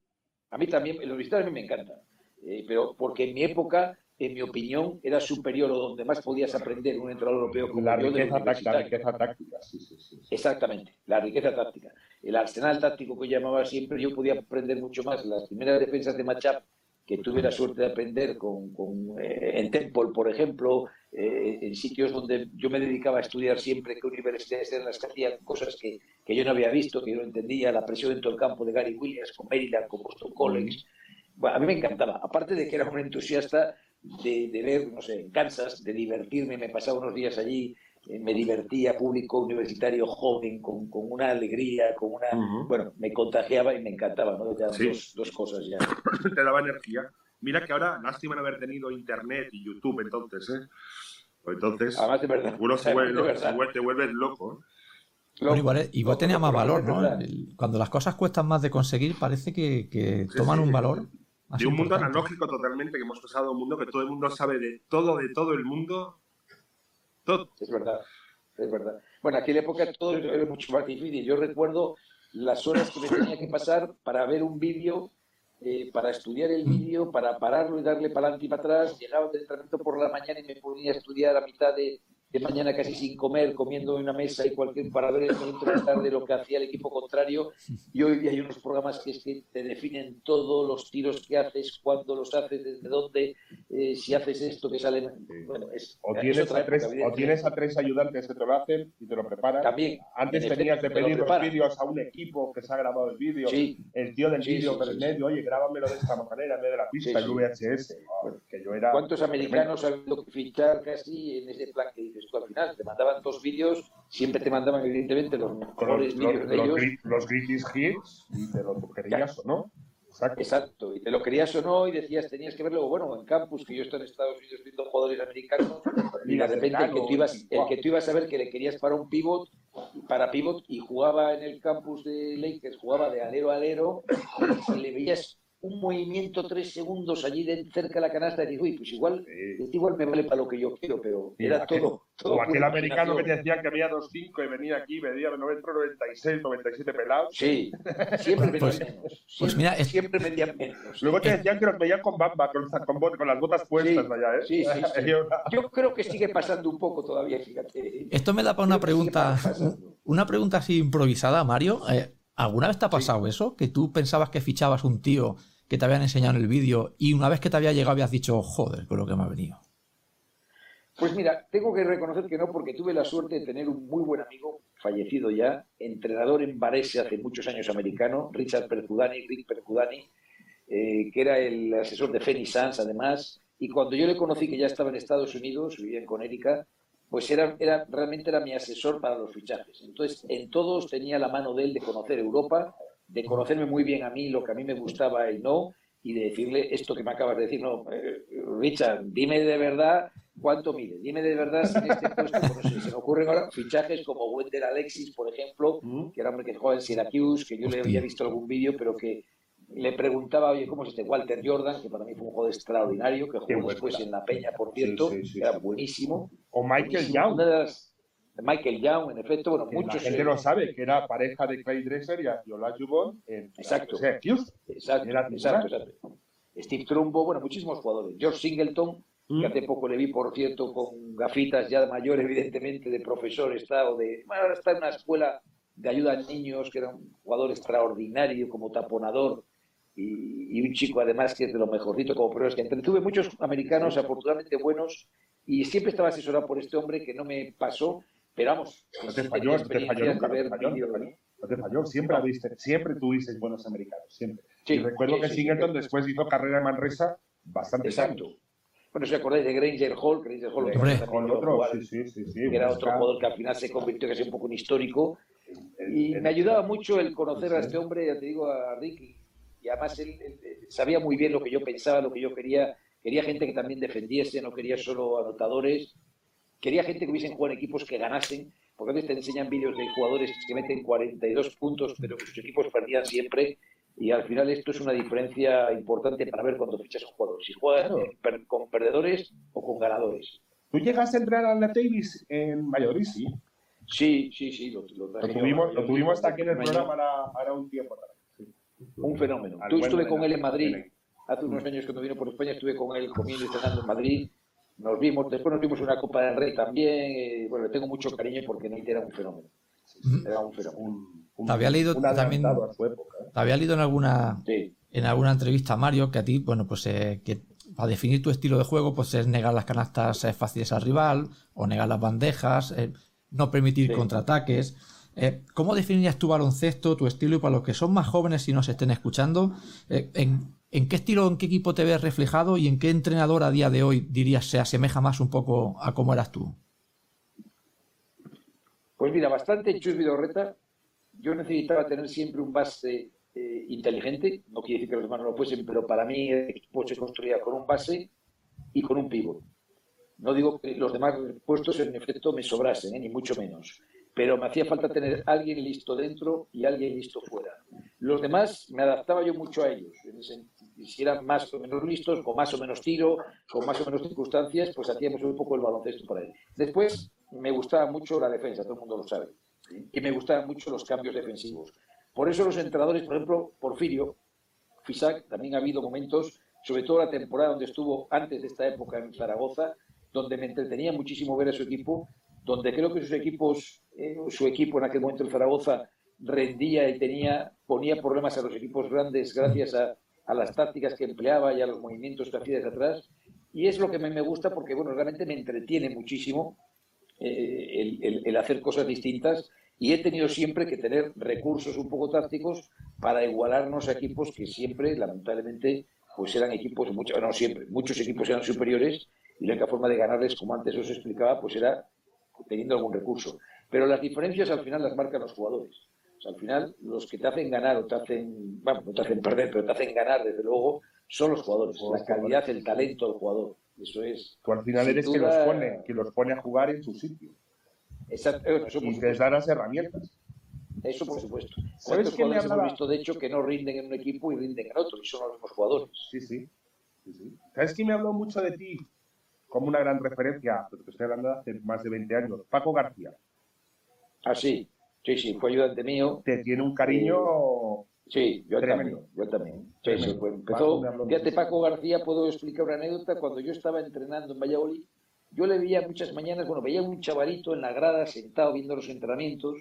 a mí también, el universitario a mí me encanta, eh, pero porque en mi época, en mi opinión, era superior o donde más podías aprender un entrenador europeo como La riqueza, táctica, la riqueza táctica, sí, sí, sí. Exactamente, la riqueza táctica. El arsenal táctico que llamaba siempre, yo podía aprender mucho más. Las primeras defensas de matchup que tuve la suerte de aprender con, con, eh, en Temple, por ejemplo, eh, en sitios donde yo me dedicaba a estudiar siempre qué universidades eran las que hacían cosas que, que yo no había visto, que yo no entendía, la presión dentro del campo de Gary Williams con Maryland, con Boston College. Bueno, a mí me encantaba, aparte de que era un entusiasta de, de ver, no sé, en Kansas, de divertirme, me pasaba unos días allí, eh, me divertía, público universitario joven, con, con una alegría, con una... Bueno, me contagiaba y me encantaba, ¿no? Ya Sí. dos, dos cosas ya. (coughs) te daba energía. Mira que ahora, lástima no haber tenido internet y YouTube entonces, ¿eh? Pues entonces, Además de verdad. uno se (laughs) vuelve, verdad. se vuelve- te vuelves loco. Bueno, igual, es- igual Loco, tenía más valor, ¿no? Cuando las cosas cuestan más de conseguir, parece que, que Sí, toman sí. un valor. más De un mundo analógico totalmente, que hemos pasado a un mundo que todo el mundo sabe de todo, de todo el mundo. Todo. Es verdad, es verdad. Bueno, aquí en la época todo era mucho más difícil. Yo recuerdo las horas que me tenía que pasar para ver un vídeo, eh, para estudiar el vídeo, para pararlo y darle para adelante y para atrás. Llegaba del entrenamiento por la mañana y me ponía a estudiar a mitad de, de mañana casi sin comer, comiendo en una mesa y cualquier para ver el minuto de la tarde lo que hacía el equipo contrario. Y hoy día hay unos programas que, es que te definen todos los tiros que haces, cuándo los haces, desde dónde, eh, si haces esto que sale. Bueno, es, O es tienes, otra a tres, época, o tienes a tres ayudantes que te lo hacen y te lo preparan. También. Antes en tenías de pedir los vídeos a un equipo que se ha grabado el vídeo. Sí. El tío del Sí, vídeo sí, por el medio, oye, grábamelo de esta manera en vez de la pista, el. VHS. Wow, que yo era ¿Cuántos americanos han habido que fichar casi en ese plan que dices tú al final? Te mandaban dos vídeos, siempre te mandaban evidentemente los los, mejores los, vídeos de los, ellos. los greatest hits y te lo querías o no. Exacto. Exacto, y te lo querías o no y decías, tenías que verlo, bueno, en campus, que yo estoy en Estados Unidos viendo jugadores americanos, (laughs) y de repente el que, tú ibas, el wow. que tú ibas a ver que le querías para un pivot, para pivot, y jugaba en el campus de Lakers, jugaba de alero a alero, y le veías un movimiento tres segundos allí de, cerca de la canasta y digo, uy, pues igual, este igual me vale para lo que yo quiero, pero era aquel- todo, todo o aquel americano que te decía que había 2'5 y venía aquí, medía 96, 97 pelados. Sí, siempre vendían Pues- menos. pues Siempre, mira, es- siempre vendían menos. Luego te decían que los veían con bamba, con, con, con las botas puestas Sí, allá, ¿eh? sí, sí, sí. (laughs) Yo- creo que sigue pasando un poco todavía, fíjate. Esto me da para una pregunta, una pregunta así improvisada, Mario. Eh, ¿Alguna vez te ha pasado eso? Que tú pensabas que fichabas un tío que te habían enseñado en el vídeo y una vez que te había llegado habías dicho, joder, con lo que me ha venido. Pues mira, tengo que reconocer que no, porque tuve la suerte de tener un muy buen amigo, fallecido ya, entrenador en Varese hace muchos años americano, Richard Percudani, Rick Percudani, eh, que era el asesor de Fenny Sanz además, y cuando yo le conocí que ya estaba en Estados Unidos, vivía en Conérica, pues era, era, realmente era mi asesor para los fichajes. Entonces, en todos tenía la mano de él de conocer Europa, de conocerme muy bien a mí, lo que a mí me gustaba y no, y de decirle esto que me acabas de decir, no, eh, Richard, dime de verdad cuánto mide, dime de verdad si en este puesto, pues, sé, se me ocurren ahora fichajes como Wender Alexis, por ejemplo, que era hombre que jugaba en Syracuse, que yo le había visto algún vídeo, pero que le preguntaba, oye, ¿cómo es este Walter Jordan? Que para mí fue un jugador extraordinario, que jugó bueno, después claro. en La Peña, por cierto, sí, sí, era buenísimo. O Michael. Young, de Michael Young, en efecto, bueno, que la muchos. gente eh, lo sabe, que era pareja de Clay Dresser y Yola Jubon en Exacto. Exacto, exacto, exacto. Steve Trumbo, bueno, muchísimos jugadores. George Singleton, Mm. que hace poco le vi, por cierto, con gafitas ya mayor, (laughs) evidentemente, de profesor, está, o de, bueno, ahora está en una escuela de ayuda a niños, que era un jugador extraordinario como taponador, y, y un chico además que es de lo mejorcito como profesor. que entre- Tuve muchos americanos afortunadamente buenos, y siempre estaba asesorado por este hombre que no me pasó, pero vamos, No te falló, no te falló nunca, de no te ver no te falló. No te falló, siempre, habiste, siempre tuviste buenos americanos, siempre. Sí, y recuerdo sí, que sí, Singleton después hizo carrera en Manresa bastante Exacto. Bueno, si acordáis de Granger Hall, Granger Hall, a otro, jugar, sí, sí, sí, que era otro jugador que al final se convirtió casi un poco en histórico. el- Y el- me ayudaba mucho el conocer a este hombre, ya te digo, a Rick, además él, sabía muy bien lo que yo pensaba, lo que yo quería. Quería gente que también defendiese, no quería solo anotadores. Quería gente que hubiesen jugado en equipos que ganasen, porque a veces te enseñan vídeos de jugadores que meten 42 puntos, pero que sus equipos perdían siempre. Y al final esto es una diferencia importante para ver cuando fichas a un jugador. Si juegas Claro. con perdedores o con ganadores. ¿Tú llegaste a entrar a la Davis en Valladolid? Sí. Sí, sí, sí. Lo, lo Lo tuvimos, lo tuvimos hasta aquí en el programa ahora, ahora un tiempo atrás. Un fenómeno. Al Tú estuve con él en Madrid. Hace unos años cuando vino por España estuve con él comiendo y cenando en Madrid. Nos vimos, después nos vimos una Copa del Rey también. eh, bueno, le tengo mucho cariño porque Nate era un fenómeno. Era un fenómeno. Un, un- Te había leído también- época. ¿eh? Te había leído en alguna, Sí. en alguna entrevista, Mario, que a ti, bueno, pues eh, que para definir tu estilo de juego, pues es negar las canastas fáciles al rival, o negar las bandejas, eh, no permitir Sí. contraataques. Eh, ¿Cómo definirías tu baloncesto, tu estilo, y para los que son más jóvenes y nos estén escuchando, eh, en, qué estilo, en qué equipo te ves reflejado y en qué entrenador a día de hoy dirías se asemeja más un poco a cómo eras tú? Pues mira, bastante Chus Vidorreta. Yo necesitaba tener siempre un base eh, inteligente. No quiere decir que los demás no lo fuesen, pero para mí el equipo se construía con un base y con un pívot. No digo que los demás puestos en efecto me sobrasen, ni mucho menos. Pero me hacía falta tener alguien listo dentro y alguien listo fuera. Los demás me adaptaba yo mucho a ellos. Si eran más o menos listos, con más o menos tiro, con más o menos circunstancias, pues hacíamos un poco el baloncesto por ahí. Después me gustaba mucho la defensa, todo el mundo lo sabe. Y me gustaban mucho los cambios defensivos. Por eso los entrenadores, por ejemplo, Porfirio, Fisac, también ha habido momentos, sobre todo la temporada donde estuvo antes de esta época en Zaragoza, donde me entretenía muchísimo ver a su equipo, donde creo que sus equipos, eh, su equipo en aquel momento en Zaragoza rendía y tenía, ponía problemas a los equipos grandes gracias a, las tácticas que empleaba y a los movimientos que hacía desde atrás. Y es lo que me, gusta porque, bueno, realmente me entretiene muchísimo eh, el, el- el hacer cosas distintas y he tenido siempre que tener recursos un poco tácticos para igualarnos a equipos que siempre, lamentablemente, pues eran equipos, mucho, no siempre, muchos equipos eran superiores y la única forma de ganarles, como antes os explicaba, pues era teniendo algún recurso. Pero las diferencias al final las marcan los jugadores. O sea, al final, los que te hacen ganar o te hacen, bueno, no te hacen perder, pero te hacen ganar, desde luego, son los jugadores. La calidad, el talento del jugador. Eso es. Tú al final eres quien los pone, quien los pone a jugar en su sitio. Exacto, eso Y les da las herramientas. Eso por supuesto. ¿Sabes ¿Cuántos jugadores hemos visto, de hecho, que no rinden en un equipo y rinden en otro? Y son los mismos jugadores. Sí, sí. sí, sí. ¿Sabes quién me habló mucho de ti como una gran referencia? Pero te estoy hablando de hace más de 20 años. Paco García. Ah, sí. Sí, sí, fue ayudante mío. Te tiene un cariño. Sí, yo Tremendo. también. Yo también. Sí, sí, pues empezó. Fíjate. Paco García, puedo explicar una anécdota. Cuando yo estaba entrenando en Valladolid, yo le veía muchas mañanas, bueno, veía un chavalito en la grada sentado viendo los entrenamientos.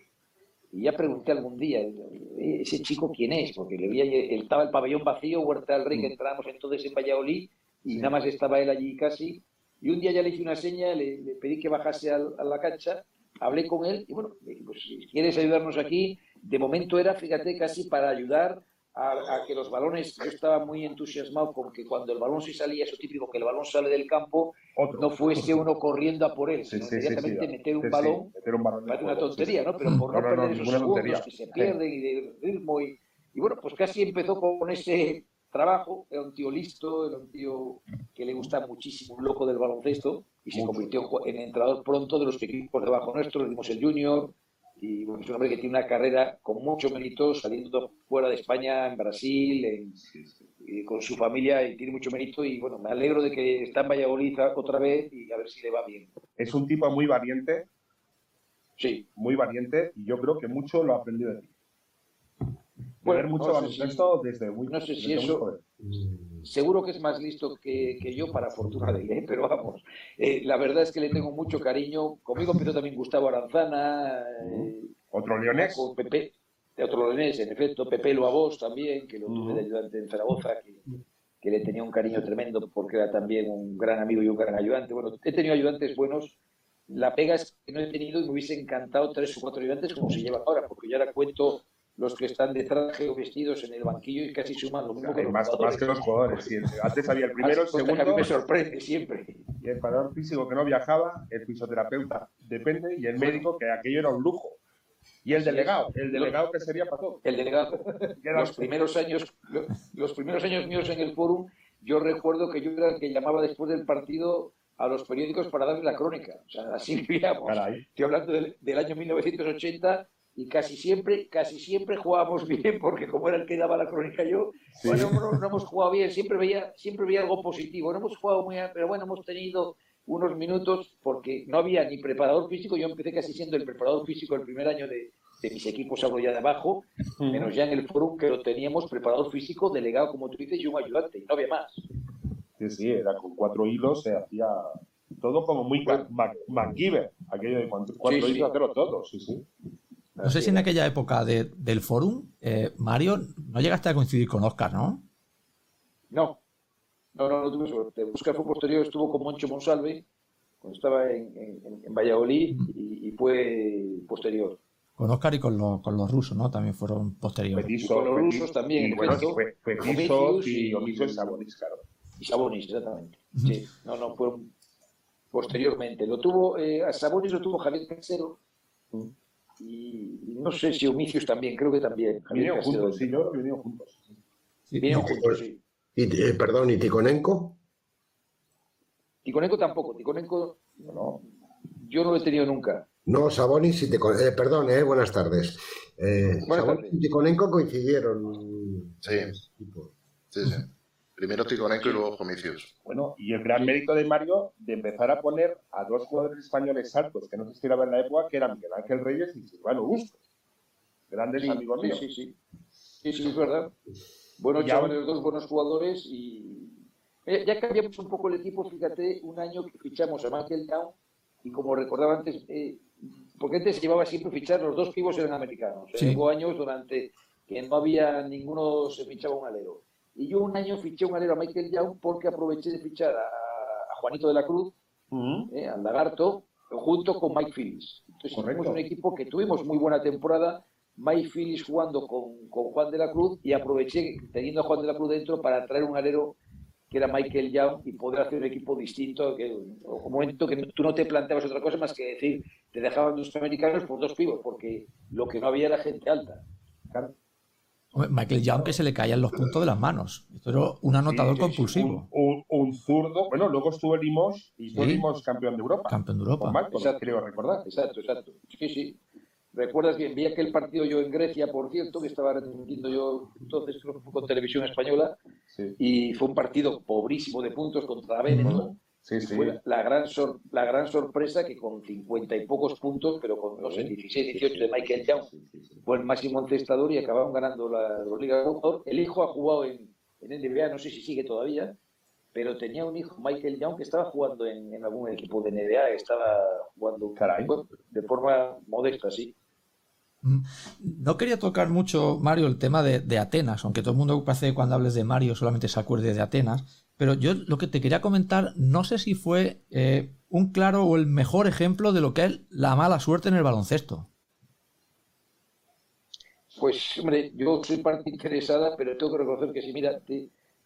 Y ya pregunté algún día, "Eh, ¿ese chico quién es? Porque le veía, estaba el pabellón vacío, Huerta del Rey, que entrábamos entonces en Valladolid, y nada más estaba él allí casi. Y un día ya le hice una seña, le, le pedí que bajase al- a, la cancha, hablé con él, y bueno, le dije, pues si quieres ayudarnos aquí, de momento era, fíjate, casi para ayudar a, a que los balones, yo estaba muy entusiasmado con que cuando el balón se salía, eso típico, que el balón sale del campo, Otro. no fuese uno corriendo a por él, Sí, sino sí, sí, sí, inmediatamente sí. meter un balón meter un balón Parece una tontería, sí. ¿no? Pero por no, No, no, no, perder esos segundos tontería. que se Sí. pierden y de ritmo. Y, y bueno, pues casi empezó con ese trabajo. Era un tío listo, era un tío que le gusta muchísimo, un loco del baloncesto, y se Mucho. convirtió en entrenador pronto de los equipos debajo nuestro, le dimos el junior. Y bueno, es un hombre que tiene una carrera con mucho mérito, saliendo fuera de España, en Brasil, en- y con su familia, y tiene mucho mérito. Y bueno, me alegro de que está en Valladolid otra vez y a ver si le va bien. Es un tipo muy valiente, Sí, muy valiente, y yo creo que mucho lo ha aprendido de ti. Bueno, ver mucho no sé baloncesto desde muy, no sé si eso- joven. Seguro que es más listo que, que yo, para fortuna de él, ¿eh? pero vamos, eh, la verdad es que le tengo mucho cariño. Conmigo empezó también Gustavo Aranzana, eh, Otro leonés. con Pepe, otro leonés, en efecto, Pepe Loabos también, que lo tuve de ayudante en Zaragoza, que, que le tenía un cariño tremendo porque era también un gran amigo y un gran ayudante. Bueno, he tenido ayudantes buenos. La pega es que no he tenido y me hubiese encantado tres o cuatro ayudantes como se llevan ahora, porque yo ahora cuento los que están de traje o vestidos en el banquillo y casi suman lo mismo que los más, jugadores. más que los jugadores. sí. Antes había el primero, el que a mí segundo, me sorprende siempre. y el parador físico que no viajaba, el fisioterapeuta depende, y el médico que aquello era un lujo. Y el delegado, el delegado que sería para todo. El delegado. (laughs) Los primeros años, lo- los primeros años míos en el fórum, yo recuerdo que yo era el que llamaba después del partido a los periódicos para darles la crónica. O sea, así (laughs) vivíamos. Estoy hablando del, del año 1980 y casi siempre, casi siempre jugábamos (laughs) bien, porque como era el que daba la crónica yo, bueno, no, no hemos jugado bien, siempre veía, siempre veía algo positivo, no hemos jugado muy bien, pero bueno, hemos tenido unos minutos porque no había ni preparador físico, yo empecé casi siendo el preparador físico el primer año de, de mis equipos, hablo ya de abajo, menos ya en el foro que lo teníamos preparador físico, delegado, como tú dices, y un ayudante, y no había más. Sí, sí, era con cuatro hilos, se hacía todo como muy Mac- Mac- MacGyver, aquello de cuatro, cuatro Sí, sí. hilos, hacerlo todo, sí, sí. No sé si en aquella época de- del Forum, eh, Mario, no llegaste a coincidir con Oscar, ¿no? No, no, no, no tuve suerte. Oscar fue posterior, estuvo con Moncho Monsalve cuando estaba en, en- en Valladolid y, y fue posterior. Con Oscar y con, los- con los rusos, ¿no? También fueron posteriores. Petiso, con los rusos también, y en bueno, efecto. fue, fue Petiso y- y Sabonis, claro. Y Sabonis, exactamente. Sí, no, no, fueron posteriormente. Lo tuvo, eh, a Sabonis lo tuvo Javier Casero y, y no sé si Omicius también, creo que también. Vinieron juntos, sí, yo creo que vinieron juntos. Vinieron juntos, sí. Y, eh, perdón, ¿y Ticonenko? Ticonenko tampoco, Ticonenko no, yo no lo he tenido nunca. No, Sabonis y Ticonenko. Eh, perdón, eh, buenas tardes. Eh, Buenas Sabonis tardes. y Ticonenko coincidieron. Sí, sí, sí. Primero Ticonenko y luego Comicius. Bueno, y el gran mérito de Mario de empezar a poner a dos jugadores españoles altos que no se estiraban en la época, que eran Miguel Ángel Reyes y Silvano Bustos. Grandes Sí, amigos sí, míos. sí, sí. Sí, sí, es verdad. Buenos chavales, aún- dos buenos jugadores y Eh, ya cambiamos un poco el equipo, fíjate, un año que fichamos a Michael Down y como recordaba antes, eh, porque antes se llevaba siempre fichar, los dos pibos eran americanos. Sí. Hubo años durante que no había ninguno, se fichaba un alero. Y yo un año fiché un alero a Michael Young porque aproveché de fichar a, a Juanito de la Cruz, eh, al Lagarto, junto con Mike Phillips. Entonces hicimos un equipo que tuvimos muy buena temporada, Mike Phillips jugando con, con Juan de la Cruz y aproveché teniendo a Juan de la Cruz dentro para traer un alero que era Michael Young y poder hacer un equipo distinto, que un momento que tú no te planteabas otra cosa más que decir, te dejaban dos americanos por dos pibos, porque lo que no había era gente alta. Hombre, Michael Young que se le caían los puntos de las manos. Esto era un anotador Sí, compulsivo. Un, un zurdo. Bueno, luego estuvo el Limos y fue Sí. Limos campeón de Europa. Campeón de Europa. Malcolm, Exacto. creo recordar. Exacto, exacto. Sí, sí. Recuerdas bien, vi aquel partido yo en Grecia, por cierto, que estaba retransmitiendo yo entonces creo que fue con televisión española, y fue un partido pobrísimo de puntos contra Benetton. Sí, Y sí. Fue la gran, sor- la gran sorpresa que con 50 y pocos puntos, pero con no sé, 16, 18 de Michael Young, fue el máximo encestador y acabaron ganando la Euroliga. El hijo ha jugado en, en NBA, no sé si sigue todavía, pero tenía un hijo, Michael Young, que estaba jugando en, en algún equipo de NBA, estaba jugando bueno, de forma modesta, sí. No quería tocar mucho, Mario, el tema de, de Atenas, aunque todo el mundo parece que cuando hables de Mario solamente se acuerde de Atenas. Pero yo lo que te quería comentar, no sé si fue eh, un claro o el mejor ejemplo de lo que es la mala suerte en el baloncesto. Pues, hombre, yo soy parte interesada, pero tengo que reconocer que sí, mira,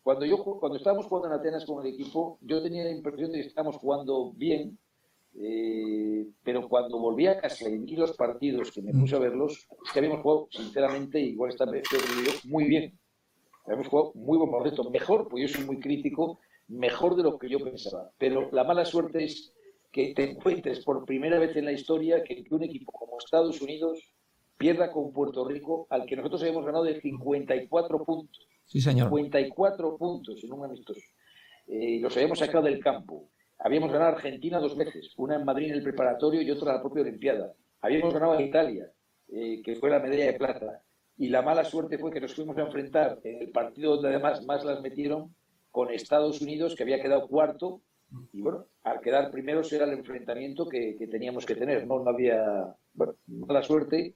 cuando, yo, cuando estábamos jugando en Atenas con el equipo, yo tenía la impresión de que estábamos jugando bien, eh, pero cuando volví a casa y vi los partidos, que me puse a verlos, es que habíamos jugado, sinceramente, igual que yo, muy bien. Habíamos jugado muy buen baloncesto, mejor, pues yo soy muy crítico, mejor de lo que yo pensaba. Pero la mala suerte es que te encuentres por primera vez en la historia que un equipo como Estados Unidos pierda con Puerto Rico, al que nosotros habíamos ganado de 54 puntos. Sí, señor. 54 puntos en un amistoso. Eh, los habíamos sacado del campo. Habíamos ganado a Argentina dos veces, una en Madrid en el preparatorio y otra en la propia Olimpiada. Habíamos ganado a Italia, eh, que fue la medalla de plata. Y la mala suerte fue que nos fuimos a enfrentar en el partido donde además más las metieron con Estados Unidos, que había quedado cuarto. Y bueno, al quedar primeros era el enfrentamiento que, que teníamos que tener. No, no había bueno, mala suerte.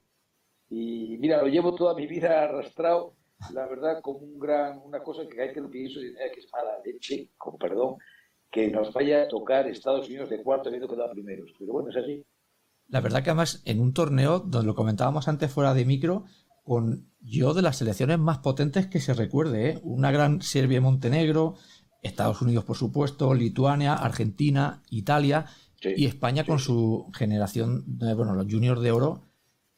Y mira, lo llevo toda mi vida arrastrado, la verdad, como un gran, una cosa que hay que lo pienso que es mala leche, con perdón, que nos vaya a tocar Estados Unidos de cuarto habiendo quedado primeros. Pero bueno, es así. La verdad que además en un torneo, donde lo comentábamos antes fuera de micro, con yo de las selecciones más potentes que se recuerde, ¿eh? una gran Serbia y Montenegro, Estados Unidos por supuesto, Lituania, Argentina, Italia y España con su generación, de, bueno, los juniors de oro,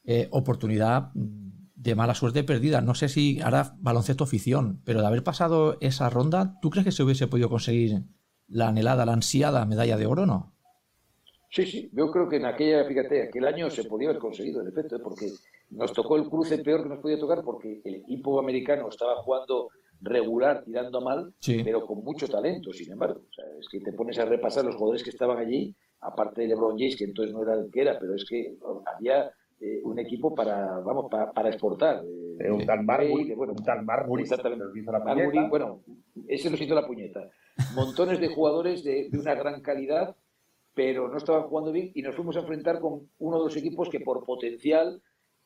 eh, oportunidad de mala suerte perdida. No sé si hará baloncesto afición, pero de haber pasado esa ronda, ¿tú crees que se hubiese podido conseguir la anhelada, la ansiada medalla de oro o no? Sí, sí, yo creo que en aquella, fíjate, aquel año se podía haber conseguido, en efecto, ¿eh? porque nos tocó el cruce peor que nos podía tocar porque el equipo americano estaba jugando regular, tirando mal, pero con mucho talento, sin embargo. O sea, es que te pones a repasar los jugadores que estaban allí, aparte de LeBron James, que entonces no era el que era, pero es que había eh, un equipo para, vamos, para, para exportar. Eh, un tal Marbury, bueno, un tal. Marbury, bueno, ese nos hizo la puñeta. Montones de jugadores de, de una gran calidad, pero no estaban jugando bien y nos fuimos a enfrentar con uno de los equipos que por potencial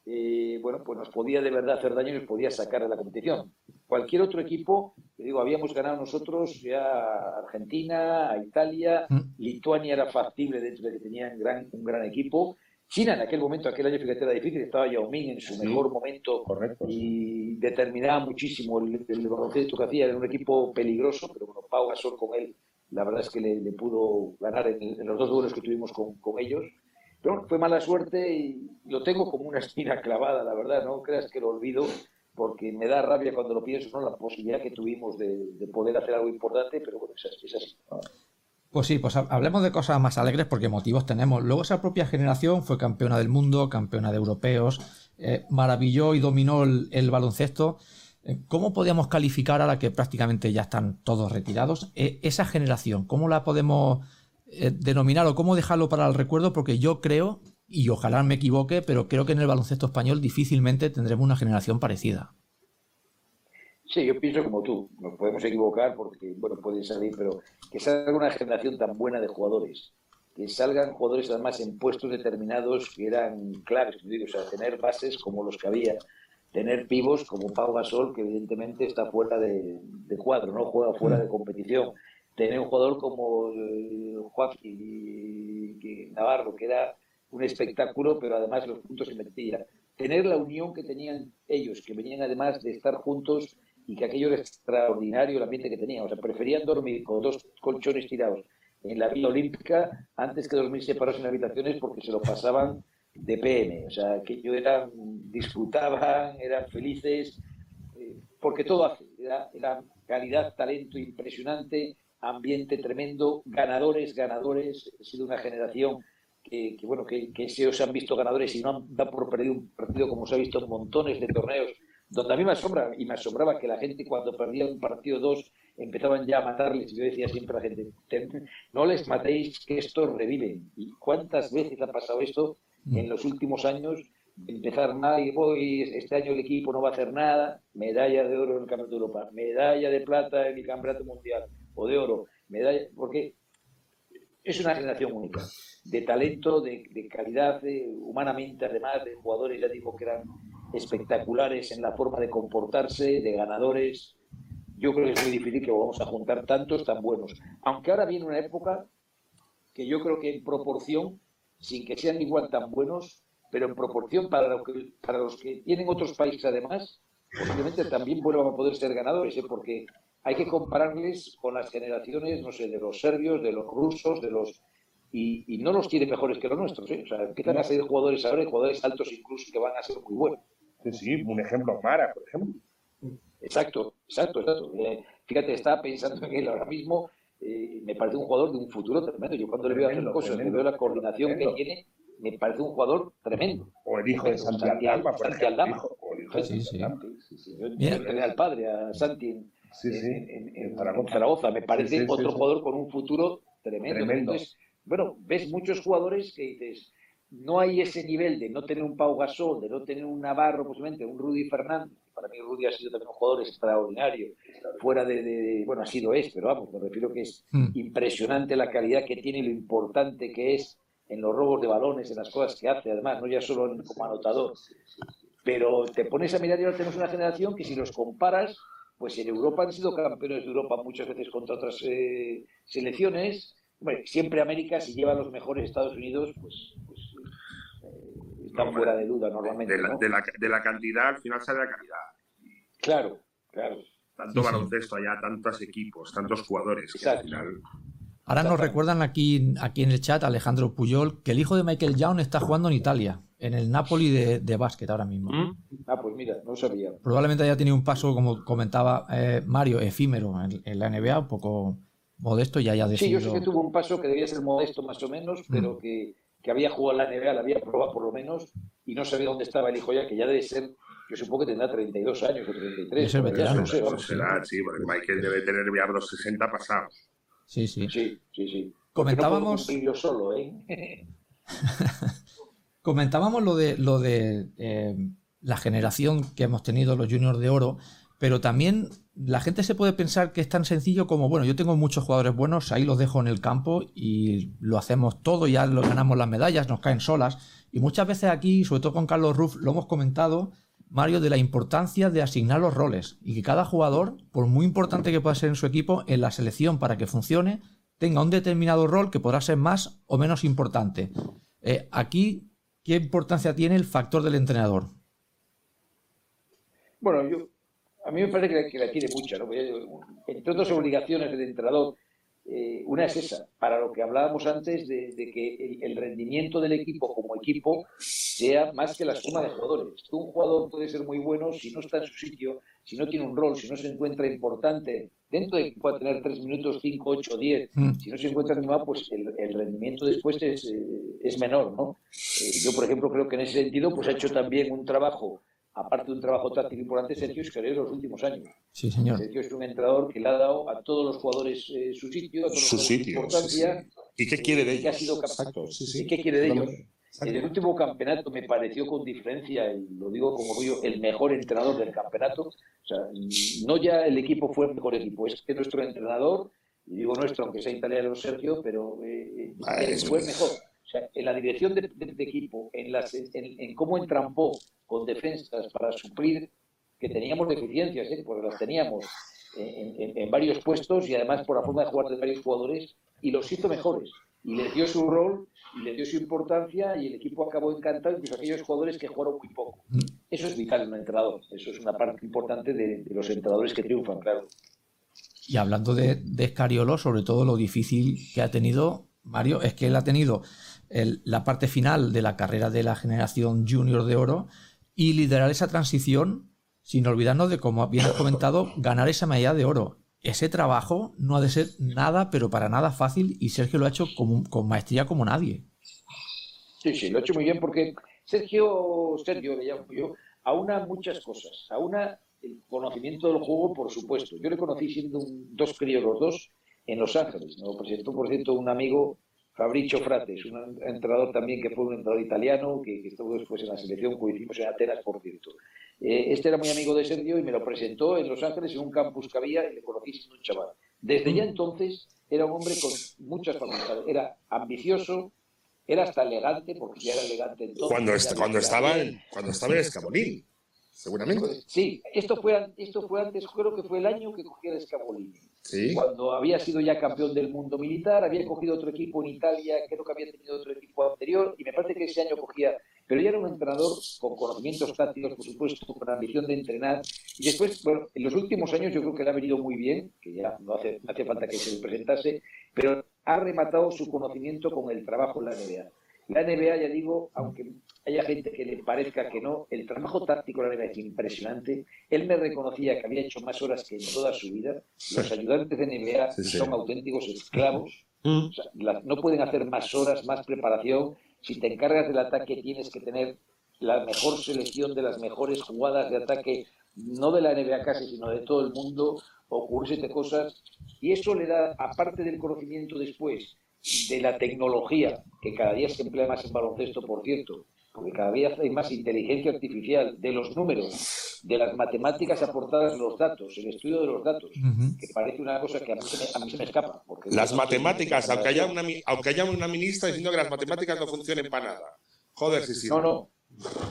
eh, bueno, pues nos podía de verdad hacer daño y nos podía sacar de la competición. Cualquier otro equipo, te digo, habíamos ganado nosotros ya a Argentina, a Italia, mm. Lituania era factible dentro de que tenían gran, un gran equipo. China en aquel momento, aquel año, fíjate, era difícil, estaba Yao Ming en su mejor momento correcto, y determinaba muchísimo el, el baloncesto que hacía, era un equipo peligroso, pero bueno, Pau Gasol con él, la verdad es que le, pudo ganar en, los dos duelos que tuvimos con, con ellos. Pero fue mala suerte y lo tengo como una espina clavada, la verdad, no creas que lo olvido, porque me da rabia cuando lo pienso, ¿no? La posibilidad que tuvimos de, poder hacer algo importante, pero bueno, es, así. Pues sí, pues hablemos de cosas más alegres porque motivos tenemos. Luego esa propia generación fue campeona del mundo, campeona de europeos, eh, maravilló y dominó el, baloncesto. Eh, ¿Cómo podíamos calificar a la que prácticamente ya están todos retirados? Eh, esa generación, ¿cómo la podemos eh, denominar o cómo dejarlo para el recuerdo, porque yo creo, y ojalá me equivoque, pero creo que en el baloncesto español difícilmente tendremos una generación parecida. Sí, yo pienso como tú, nos podemos equivocar porque, bueno, puede salir, pero que salga una generación tan buena de jugadores, que salgan jugadores además en puestos determinados que eran claves, o sea, tener bases como los que había, tener pivos como Pau Gasol, que evidentemente está fuera de, cuadro, no juega fuera de competición, tener un jugador como eh, y Navarro, que era un espectáculo, pero además los puntos se metía. Tener la unión que tenían ellos, que venían además de estar juntos y que aquello era extraordinario el ambiente que tenían. O sea, preferían dormir con dos colchones tirados en la Villa Olímpica antes que dormir separados en habitaciones porque se lo pasaban de PM. O sea, que ellos eran, disfrutaban, eran felices, eh, porque todo hace. Era, era calidad, talento impresionante ambiente tremendo, ganadores, ganadores, ha sido una generación que, bueno, que, se os han visto ganadores y no han dado por perdido un partido como se ha visto en montones de torneos, donde a mí me asombra y me asombraba que la gente cuando perdía un partido dos empezaban ya a matarles. Yo decía siempre a la gente, no les matéis, que estos reviven. ¿Y cuántas veces ha pasado esto en los últimos años? empezar nada y voy, este año el equipo no va a hacer nada, medalla de oro en el Campeonato de Europa, medalla de plata en el Campeonato Mundial, o de oro, medalla, porque es una generación única, de talento, de, calidad, humanamente además, de jugadores, ya digo, que eran espectaculares en la forma de comportarse, de ganadores. Yo creo que es muy difícil que vamos a juntar tantos tan buenos. Aunque ahora viene una época que yo creo que en proporción, sin que sean igual tan buenos, pero en proporción para, para los que tienen otros países además, posiblemente también vuelvan a poder ser ganadores, ¿eh? porque hay que compararles con las generaciones, no sé, de los serbios, de los rusos, de los... Y, no los tiene mejores que los nuestros, ¿eh? O sea, empiezan a ser jugadores ahora y jugadores altos incluso que van a ser muy buenos. Sí, sí, un ejemplo Mara, por ejemplo. Exacto, exacto, exacto. Eh, fíjate, estaba pensando en él ahora mismo, eh, me parece un jugador de un futuro tremendo. Yo cuando le veo hacer cosas, le veo la coordinación que tiene, me parece un jugador tremendo. O el hijo de Santi Aldama, por ejemplo. Sí, sí. Yo al padre, a Santi, en, Zaragoza. Me parece otro jugador con un futuro tremendo. bueno, ves muchos jugadores que dices, no hay ese nivel de no tener un Pau Gasol, de no tener un Navarro, posiblemente, un Rudy Fernández. Para mí Rudy ha sido también un jugador extraordinario, fuera de, bueno, ha sido es, pero vamos, me refiero que es hmm. impresionante la calidad que tiene y lo importante que es en los robos de balones, en las cosas que hace, además, no ya solo como anotador. Pero te pones a mirar y ahora tenemos una generación que si los comparas, pues en Europa han sido campeones de Europa muchas veces contra otras eh, selecciones. siempre América, si lleva a los mejores Estados Unidos, pues, pues eh, están fuera de duda normalmente. De la, de, la, de la, cantidad, al final sale la calidad. Claro, claro. Tanto baloncesto allá, tantos equipos, tantos jugadores. Ahora nos recuerdan aquí, aquí en el chat, Alejandro Puyol, que el hijo de Michael Young está jugando en Italia en el Napoli de, de básquet ahora mismo. ¿Mm? Ah, pues mira, no sabía. Probablemente haya tenido un paso, como comentaba eh, Mario, efímero en, la NBA, un poco modesto y haya decidido... Sí, yo sé que tuvo un paso que debía ser modesto más o menos, pero mm. que que había jugado en la NBA, la había probado por lo menos, y no sabía dónde estaba el hijo ya, que ya debe ser, yo supongo que tendrá 32 años o 33. ser veterano. No sé, vamos. Será, sí, porque Michael debe tener ya los 60 pasados. Sí, sí. Sí, sí, sí. Comentábamos- Que no puedo cumplirlo solo, ¿eh? (laughs) Comentábamos lo de, lo de eh, la generación que hemos tenido, los juniors de oro, pero también la gente se puede pensar que es tan sencillo como, bueno, yo tengo muchos jugadores buenos, ahí los dejo en el campo y lo hacemos todo, ya lo ganamos las medallas, nos caen solas. Y muchas veces aquí, sobre todo con Carlos Ruff, lo hemos comentado, Mario, de la importancia de asignar los roles y que cada jugador, por muy importante que pueda ser en su equipo, en la selección para que funcione, tenga un determinado rol que podrá ser más o menos importante. Eh, aquí, ¿qué importancia tiene el factor del entrenador? Bueno, yo, a mí me parece que la, que la tiene mucha, ¿no? Porque, entre otras obligaciones del entrenador, eh, una es esa, para lo que hablábamos antes de, que el, rendimiento del equipo como equipo sea más que la suma de jugadores. Un jugador puede ser muy bueno si no está en su sitio, si no tiene un rol, si no se encuentra importante, dentro de que pueda tener 3 minutos, 5, 8, 10, Mm. si no se encuentra animado, pues el, el rendimiento después es, eh, es menor, ¿no? Eh, yo, por ejemplo, creo que en ese sentido, pues ha hecho también un trabajo, aparte de un trabajo táctico importante, Sergio Escalero en los últimos años. Sí, señor. Sergio es un entrenador que le ha dado a todos los jugadores eh, su sitio, a todos Su los sitio, importancia. sí, sí. ¿Y qué quiere de y que ha ellos? sido capaz- Exacto, sí, sí. ¿Y qué quiere de ellos? En el último campeonato me pareció con diferencia, y lo digo como orgullo, el mejor entrenador del campeonato. O sea, no ya el equipo fue el mejor equipo, es que nuestro entrenador, y digo nuestro aunque sea italiano Sergio, pero eh, Ah, eh, fue el mejor. O sea, en la dirección de, de- de equipo, en, las, en, en cómo entrampó con defensas para suplir que teníamos deficiencias, ¿eh? porque las teníamos en, en- en varios puestos y además por la forma de jugar de varios jugadores y los hizo mejores. Y les dio su rol y les dio su importancia y el equipo acabó encantado, incluso aquellos jugadores que jugaron muy poco. Eso es vital en un entrenador, eso es una parte importante de, de los entrenadores que triunfan, claro. Y hablando de, de Escariolo, sobre todo lo difícil que ha tenido Mario, es que él ha tenido el- la parte final de la carrera de la generación junior de oro y liderar esa transición sin olvidarnos de, como bien has comentado, ganar esa medalla de oro. Ese trabajo no ha de ser nada, pero para nada fácil y Sergio lo ha hecho como- con maestría como nadie. Sí, sí, lo ha hecho muy bien porque Sergio, Sergio le llamo yo, aúna muchas cosas. Aúna el conocimiento del juego, por supuesto. Yo le conocí siendo un- dos críos los dos en Los Ángeles. Me lo presentó, por cierto, un amigo, Fabricio Frates, un entrenador también que fue un entrenador italiano, que, que estuvo después en la selección, que hicimos en Atenas, por cierto. Eh, este era muy amigo de Sergio y me lo presentó en Los Ángeles en un campus que había y le conocí siendo un chaval. Desde ya entonces era un hombre con muchas facultades. Era ambicioso, era hasta elegante, porque ya era elegante entonces. Cuando, est- cuando, estaba en, cuando estaba en Escabolín, seguramente. Sí, esto fue, esto fue antes, creo que fue el año que cogía el Escapolini. Sí. Cuando había sido ya campeón del mundo militar, había cogido otro equipo en Italia, creo que había tenido otro equipo anterior, y me parece que ese año cogía. Pero ya era un entrenador con conocimientos tácticos, por supuesto, con ambición de entrenar. Y después, bueno, en los últimos años yo creo que le ha venido muy bien, que ya no hace, no hace falta que se presentase, pero ha rematado su conocimiento con el trabajo en la NBA. La NBA, ya digo, aunque haya gente que le parezca que no, el trabajo táctico de la NBA es impresionante. Él me reconocía que había hecho más horas que en toda su vida. Los ayudantes de NBA Sí, sí. son auténticos esclavos. Mm. O sea, la- no pueden hacer más horas, más preparación. Si te encargas del ataque, tienes que tener la mejor selección de las mejores jugadas de ataque, no de la NBA casi, sino de todo el mundo, ocurrirse cosas. Y eso le da, aparte del conocimiento después, de la tecnología, que cada día se emplea más en baloncesto, por cierto, porque cada día hay más inteligencia artificial, de los números, de las matemáticas aportadas, los datos, el estudio de los datos, que parece una cosa que a mí se me, a mí se me escapa. Porque Las matemáticas, aunque haya, una, mi- aunque haya una ministra diciendo que las matemáticas no funcionen para nada. Joder, sí, sí. No, no.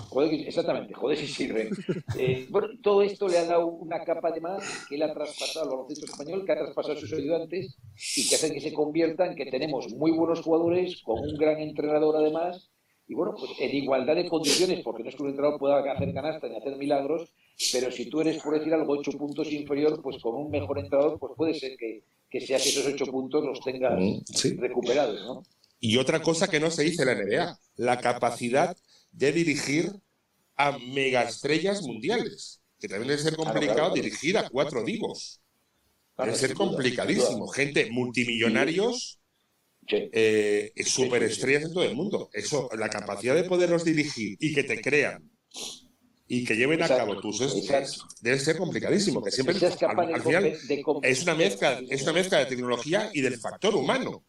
Joder, exactamente, joder si sirven. Eh, bueno, todo esto le ha dado una capa de más que él ha traspasado al baloncesto español, que ha traspasado a sus ayudantes y que hace que se convierta en que tenemos muy buenos jugadores, con un gran entrenador además, y bueno, pues en igualdad de condiciones, porque no es que un entrenador pueda hacer canasta ni hacer milagros, pero si tú eres, por decir algo, ocho puntos inferior, pues con un mejor entrenador, pues puede ser que, que sea que esos ocho puntos los tengas Mm, sí. recuperados, ¿no? Y otra cosa que no se dice en la NBA, la capacidad de dirigir a megaestrellas mundiales, que también debe ser complicado claro, claro. dirigir a cuatro divos. Debe ser complicadísimo. Gente multimillonarios. eh, superestrellas en todo el mundo. Eso, la capacidad de poderlos dirigir y que te crean y que lleven a cabo tus es, debe ser complicadísimo, que siempre al, al final es una mezcla, es una mezcla de tecnología y del factor humano.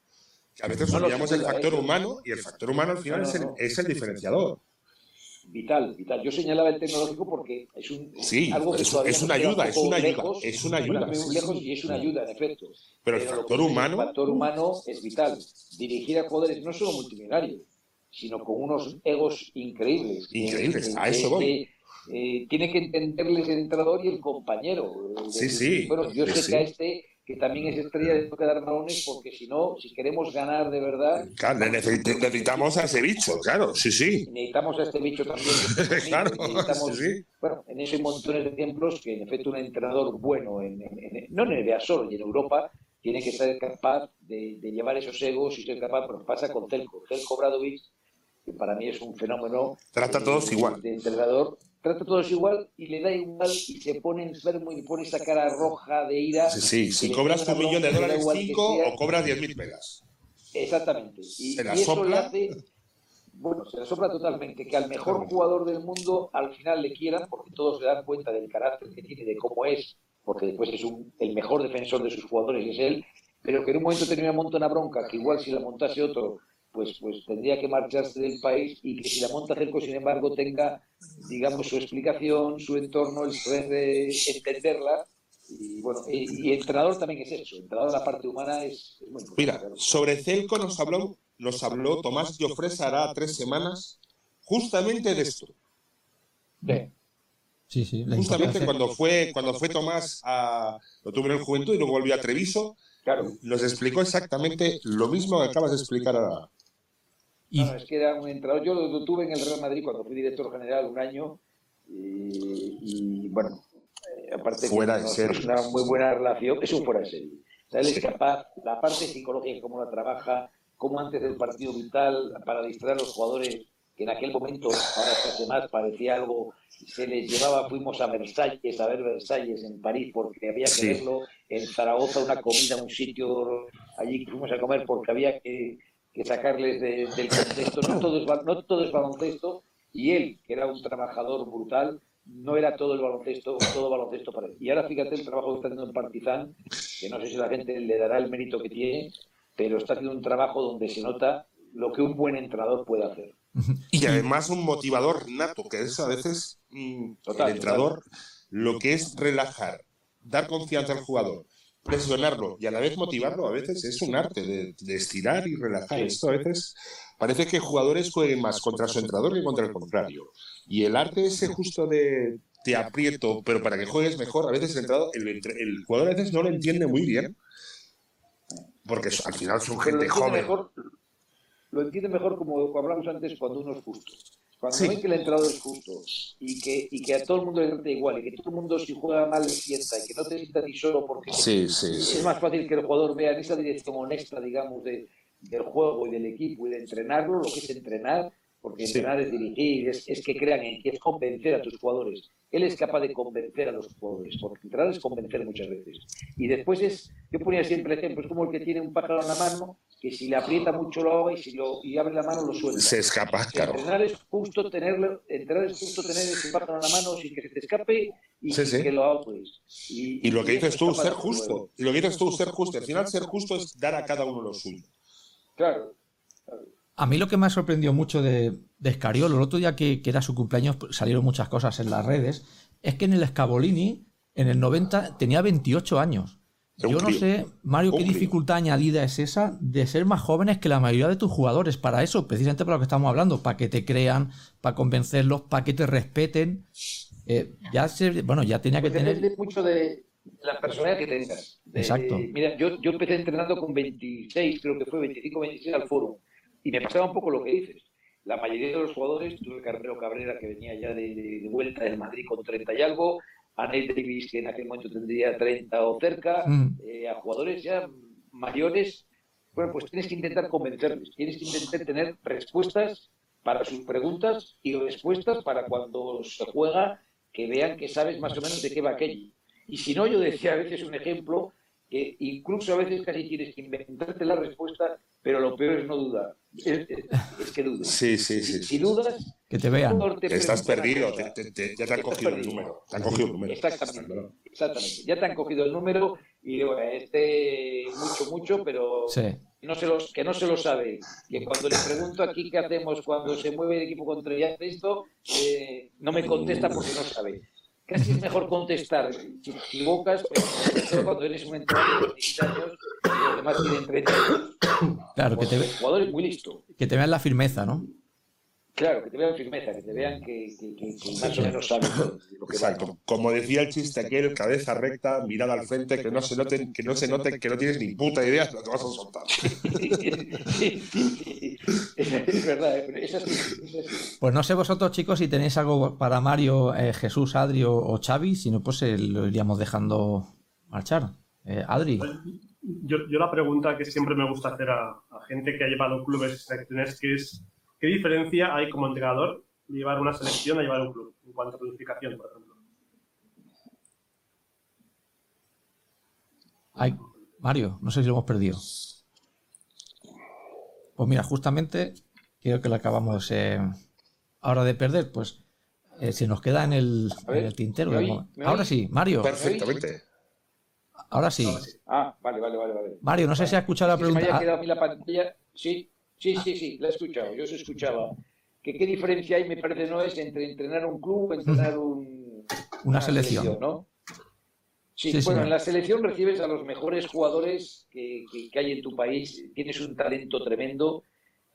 A veces olvidamos el factor humano y el factor humano al final es el, es el diferenciador. Vital, vital. Yo señalaba el tecnológico porque es un sí, algo que es, es una ayuda, es una ayuda, es una ayuda. Muy lejos y es una ayuda, en efecto. Pero, el factor humano, el factor humano es vital. Dirigir a jugadores no solo multimillonarios, sino con unos egos increíbles. Increíbles, a eso voy. Eh, tiene que entenderles el entrenador y el compañero. Sí, sí. Bueno, yo sí, sé sí. que a este, que también es estrella, de que dar balones, porque si no, si queremos ganar de verdad. Claro, necesitamos, a ese bicho, claro, sí, sí. Necesitamos a este bicho también. (laughs) claro, necesitamos, sí. Bueno, en eso hay montones de ejemplos que, en efecto, un entrenador bueno, en, en, en, no en NBA solo, y en Europa, tiene que ser capaz de, de llevar esos egos y ser capaz, pero pasa con Telko. Telko Bradovic, que para mí es un fenómeno. Trata a todos de, igual. De entrenador trata a todos igual y le da igual y se pone enfermo y pone esa cara roja de ira. Sí, sí. Si cobras un millón de dólares, cinco o cobras diez mil pelas. Exactamente. Y, se la y eso sopla. le hace, bueno, se la sopla totalmente, que al mejor jugador del mundo al final le quieran, porque todos se dan cuenta del carácter que tiene, de cómo es, porque después es un, el mejor defensor de sus jugadores, es él, pero que en un momento tenía una monta una bronca, que igual si la montase otro, pues, pues tendría que marcharse del país y que si la monta Cerco, sin embargo, tenga, digamos, su explicación, su entorno, el poder de entenderla. Y bueno, y, y entrenador también es eso, entrenador la parte humana es, es muy importante. Mira, sobre Celco nos habló, nos habló Tomás Jofres hará tres semanas justamente de esto. Sí, sí. Justamente cuando fue, cuando fue Tomás a. Lo tuve en el Juventud y luego volvió a Treviso. Claro. Nos explicó exactamente lo mismo que acabas de explicar ahora. Y, No, es que era un entrenador. Yo lo, tuve en el Real Madrid cuando fui director general un año y, y, bueno, eh, aparte que Fuera de serie. es una muy buena relación, es un fuera de serie. O sea, él es capaz, la parte psicológica, cómo la trabaja, cómo antes del partido vital, para distraer a los jugadores, que en aquel momento, ahora hace más, parecía algo, se les llevaba, fuimos a Versalles, a ver Versalles en París, porque había que Sí. verlo, en Zaragoza una comida, un sitio allí que fuimos a comer porque había que, que sacarles de- del contexto. No todo, es, ba- no todo es baloncesto, y él, que era un trabajador brutal, no era todo el baloncesto, todo baloncesto para él. Y ahora fíjate el trabajo que está haciendo en Partizan, que no sé si la gente le dará el mérito que tiene, pero está haciendo un trabajo donde se nota lo que un buen entrenador puede hacer. Y además un motivador nato, que es a veces mm, Total, el entrenador lo que es relajar, dar confianza al jugador, presionarlo y a la vez motivarlo, a veces es un arte de, de estirar y relajar. Esto a veces parece que jugadores jueguen más contra su entrenador que contra el contrario. Y el arte ese justo de te aprieto, pero para que juegues mejor, a veces el, entrenador, el, el jugador a veces no lo entiende muy bien, porque al final son gente joven. mejor, lo entiende mejor como hablamos antes cuando uno es justo. Cuando Sí. ven que el entrenador es justo y que, y que a todo el mundo le trata igual y que todo el mundo si juega mal le sienta y que no te sienta ti solo porque Sí, sí, es más fácil que el jugador vea en esa dirección honesta, digamos, de, del juego y del equipo y de entrenarlo, lo que es entrenar, porque entrenar es dirigir, es, es que crean en ti, es convencer a tus jugadores. Él es capaz de convencer a los jugadores, porque entrenar es convencer muchas veces. Y después es, yo ponía siempre el ejemplo, es como el que tiene un pájaro en la mano, que si le aprieta mucho lo ahoga y si lo, y abre la mano lo suelta. Se escapa, claro. Entrenar es justo tenerlo, entrenar es justo tener ese pájaro en la mano sin que se te escape y Sí, sin sí. que lo ahogues. Y, Y lo que dices es tú, ser justo. Y lo que dices tú, ser justo. Al final, ser justo es dar a cada uno lo suyo. Claro. A mí lo que me ha sorprendido mucho de, de Escariolo, el otro día que, que era su cumpleaños, pues, salieron muchas cosas en las redes, es que en el Scavolini, en el 90, tenía 28 años. Yo no sé, Mario, qué dificultad añadida es esa de ser más jóvenes que la mayoría de tus jugadores. Para eso, precisamente para lo que estamos hablando, para que te crean, para convencerlos, para que te respeten. Eh, ya se, bueno, ya tenía que Pues tener. depende mucho de la personalidad que tengas. De- Exacto. mira, yo, yo empecé entrenando con 26, creo que fue 25, 26 al foro. Y me pasaba un poco lo que dices. La mayoría de los jugadores, tuve Carmelo Cabrera que venía ya de, de- de vuelta del Madrid con 30 y algo, a Nate Davis que en aquel momento tendría 30 o cerca, Mm. eh, a jugadores ya mayores. Bueno, pues tienes que intentar convencerles, tienes que intentar tener respuestas para sus preguntas y respuestas para cuando se juega que vean que sabes más o menos de qué va aquello. Y si no, yo decía a veces un ejemplo que incluso a veces casi tienes que inventarte la respuesta, pero lo peor es no dudar. Es, que dudas. Sí, sí, sí. Si, dudas, que te vean. estás perdido, ya te han cogido el número. Te han cogido el número. Exactamente, exactamente. Ya te han cogido el número y este mucho, mucho, pero no se los, que no se lo sabe. Que cuando le pregunto aquí qué hacemos cuando se mueve el equipo contra esto, eh, no me contesta porque no sabe casi es mejor contestar si te equivocas, pero cuando eres un entrenador de 16 años y los demás tienen 30 años. Claro, que te, ve, jugador es muy listo. que te vean la firmeza, ¿no? Claro, que te vean firmeza, que te vean que, que, que, más o menos sabes lo que Exacto. Como decía el chiste aquel, cabeza recta, mirada al frente, que no se note, que no se note que no tienes ni puta idea de lo que vas a soltar. sí, (laughs) sí, es verdad, es así, Pues no sé vosotros, chicos, si tenéis algo para Mario, eh, Jesús, Adri o, Xavi, si no, pues eh, lo iríamos dejando marchar. Eh, Adri. Yo, yo, la pregunta que siempre me gusta hacer a, a gente que ha llevado clubes que es ¿Qué diferencia hay como entrenador de llevar una selección a llevar un club en cuanto a planificación, por ejemplo? Ay, Mario, no sé si lo hemos perdido. Pues mira, justamente creo que lo acabamos eh, ahora de perder, pues eh, se nos queda en el, tintero. ahora sí, Mario. Perfectamente. Ahora sí. Ah, vale, vale, vale. Mario, no sé si ha escuchado la pregunta. me haya quedado a mí la pantalla. Sí. Sí, sí, sí, la he escuchado, yo se escuchaba. ¿Qué, ¿Qué diferencia hay, me parece, no es entre entrenar un club o entrenar un, una, selección. ¿no? Sí, bueno, en la selección recibes a los mejores jugadores que, que, hay en tu país, tienes un talento tremendo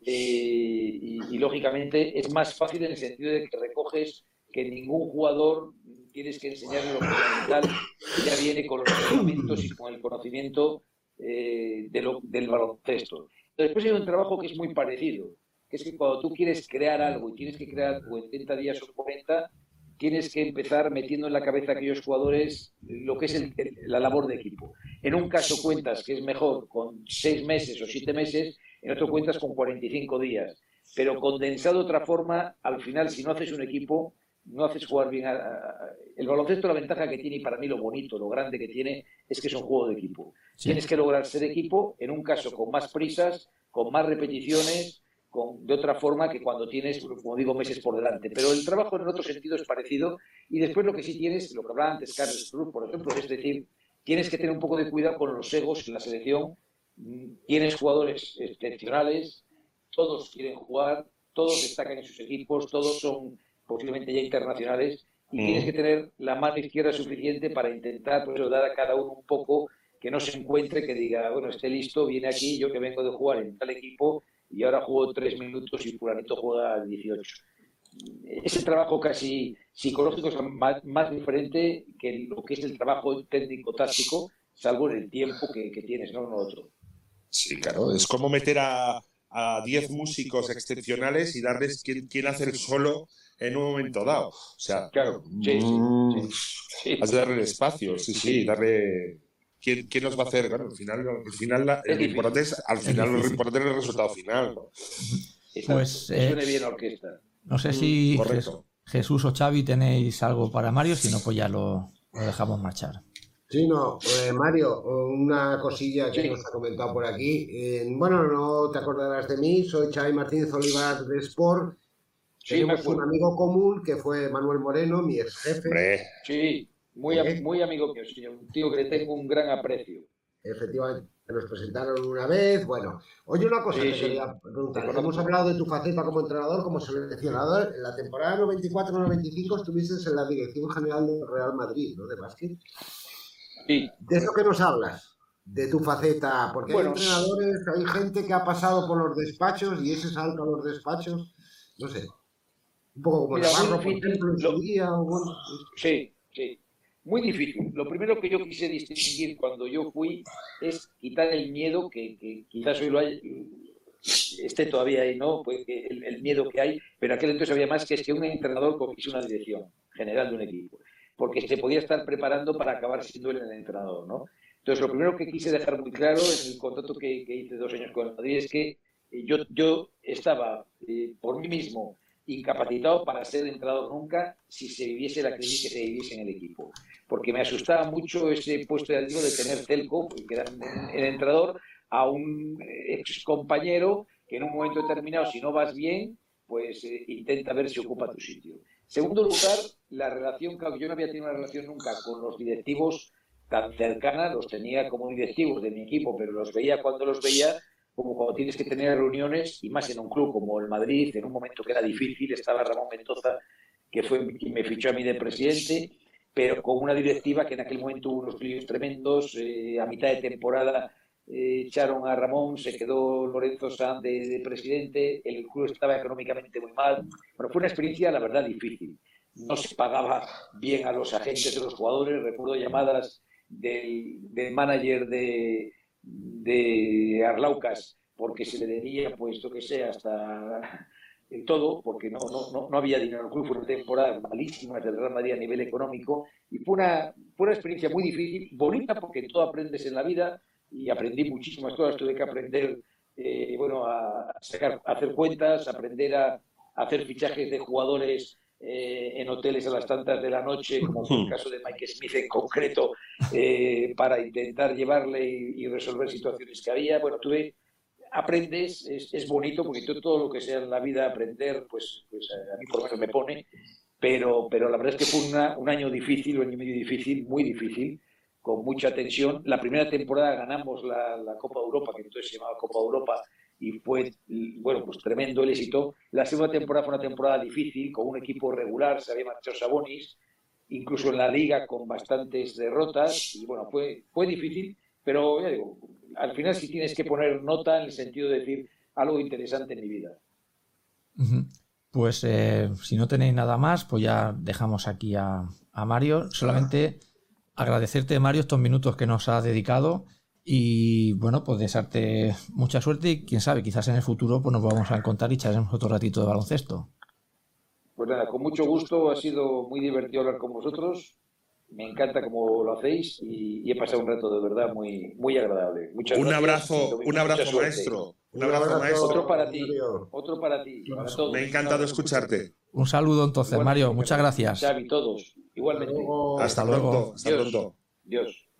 eh, y, y, lógicamente es más fácil en el sentido de que recoges que ningún jugador tienes que enseñarle lo fundamental, ya viene con los conocimientos y con el conocimiento eh, de lo, del baloncesto. Después hay un trabajo que es muy parecido, que es que cuando tú quieres crear algo y tienes que crear algo en 30 días o 40, tienes que empezar metiendo en la cabeza a aquellos jugadores lo que es la labor de equipo. En un caso cuentas que es mejor con 6 meses o 7 meses, en otro cuentas con 45 días. Pero condensado de otra forma, al final, si no haces un equipo, no haces jugar bien. El baloncesto, la ventaja que tiene, y para mí lo bonito, lo grande que tiene, es que es un juego de equipo. Tienes que lograr ser equipo, en un caso con más prisas, con más repeticiones, con, de otra forma que cuando tienes, como digo, meses por delante. Pero el trabajo en otro sentido es parecido. Y después lo que sí tienes, lo que hablaba antes Carlos Cruz, por ejemplo, es decir, tienes que tener un poco de cuidado con los egos en la selección. Tienes jugadores excepcionales, todos quieren jugar, todos destacan en sus equipos, todos son posiblemente ya internacionales, y tienes mm. que tener la mano izquierda suficiente para intentar pues, dar a cada uno un poco que no se encuentre, que diga, bueno, esté listo, viene aquí, yo que vengo de jugar en tal equipo y ahora juego tres minutos y fulanito juega 18. Ese trabajo casi psicológico es más, diferente que lo que es el trabajo técnico-táctico, salvo en el tiempo que, tienes, no en otro. Sí, claro, es como meter a, a 10 músicos excepcionales y darles quién, quién hacer solo en un momento dado. O sea, claro, mm, has de darle espacio, sí, sí, darle. ¿Quién, ¿Quién, nos va a hacer? Bueno, al final, al final la, el importante es, al final lo importante es el resultado final. Pues eh, bien orquesta. No sé si mm, Jesús o Xavi tenéis algo para Mario, si no, pues ya lo, lo dejamos marchar. Sí, no, eh, Mario, una cosilla que nos ha comentado por aquí. Eh, bueno, no te acordarás de mí, soy Xavi Martínez Olivar de Sport tenemos un amigo común que fue Manuel Moreno, mi ex jefe. Sí, muy, muy amigo mío, señor. Un tío que le tengo un gran aprecio. Efectivamente, nos presentaron una vez. Bueno, oye, una cosa que quería preguntar. Hemos hablado de tu faceta como entrenador, como seleccionador. En la temporada 94-95 estuviste en la Dirección General del Real Madrid, ¿no? De básquet. Sí. ¿De eso que nos hablas? De tu faceta. Porque hay entrenadores, hay gente que ha pasado por los despachos y ese salto a los despachos, no sé. Un poco como Mira, Navarro, por ejemplo, en su día. Sí, sí. Muy difícil. Lo primero que yo quise distinguir cuando yo fui es quitar el miedo, que, que quizás hoy lo hay, esté todavía ahí, ¿no? Pues el, el, miedo que hay, pero aquel entonces había más que es que un entrenador cogiese una dirección general de un equipo, porque se podía estar preparando para acabar siendo el entrenador, ¿no? Entonces, lo primero que quise dejar muy claro en el contrato que, que hice dos años con el Madrid es que yo, yo estaba eh, por mí mismo incapacitado para ser entrenador nunca si se viviese la crisis que se viviese en el equipo. Porque me asustaba mucho ese puesto de arriba de tener Telco, que era el entrenador, a un ex compañero que en un momento determinado, si no vas bien, pues eh, intenta ver si ocupa tu sitio. Segundo lugar, la relación, claro, yo no había tenido una relación nunca con los directivos tan cercana, los tenía como directivos de mi equipo, pero los veía cuando los veía, como cuando tienes que tener reuniones, y más en un club como el Madrid, en un momento que era difícil, estaba Ramón Mendoza, que fue quien me fichó a mí de presidente, pero con una directiva que en aquel momento hubo unos líos tremendos, eh, a mitad de temporada eh, echaron a Ramón, se quedó Lorenzo Sanz de, presidente, el club estaba económicamente muy mal. Bueno, fue una experiencia, la verdad, difícil. No se pagaba bien a los agentes de los jugadores. Recuerdo llamadas del, manager de, de Arlaucas porque se le debía, pues, lo que sea, hasta en todo, porque no, no, no, había dinero fue una temporada malísima del Real Madrid a nivel económico, y fue una, fue una experiencia muy difícil, bonita porque todo aprendes en la vida, y aprendí muchísimas cosas. Tuve que aprender, eh, bueno, a, sacar, hacer cuentas, aprender a, hacer fichajes de jugadores eh, en hoteles a las tantas de la noche, (laughs) como en el caso de Mike Smith en concreto, eh, para intentar llevarle y, resolver situaciones que había. Bueno, tuve, aprendes, es, es, bonito, porque todo lo que sea en la vida aprender, pues, pues a mí por lo menos me pone, pero, pero la verdad es que fue una, un año difícil, un año medio difícil, muy difícil, con mucha tensión. La primera temporada ganamos la, Copa de Europa, que entonces se llamaba Copa Europa, y fue, bueno, pues tremendo el éxito. La segunda temporada fue una temporada difícil, con un equipo regular, se había marchado Sabonis, incluso en la liga con bastantes derrotas, y bueno, fue, fue difícil, pero ya digo, al final sí tienes que poner nota en el sentido de decir algo interesante en mi vida. Pues eh, si no tenéis nada más, pues ya dejamos aquí a, a Mario. Solamente agradecerte, Mario, estos minutos que nos has dedicado y bueno, pues desearte mucha suerte y quién sabe, quizás en el futuro pues nos vamos a encontrar y echaremos otro ratito de baloncesto. Pues nada, con mucho gusto, ha sido muy divertido hablar con vosotros. Me encanta cómo lo hacéis y, he pasado un rato de verdad muy, muy agradable. Muchas un abrazo, un abrazo maestro. Un abrazo, maestro. Otro para ti, otro para ti. Me ha encantado escucharte. Un saludo entonces, Mario. Muchas gracias. Xavi, todos. Igualmente. Hasta luego. Hasta pronto. Dios.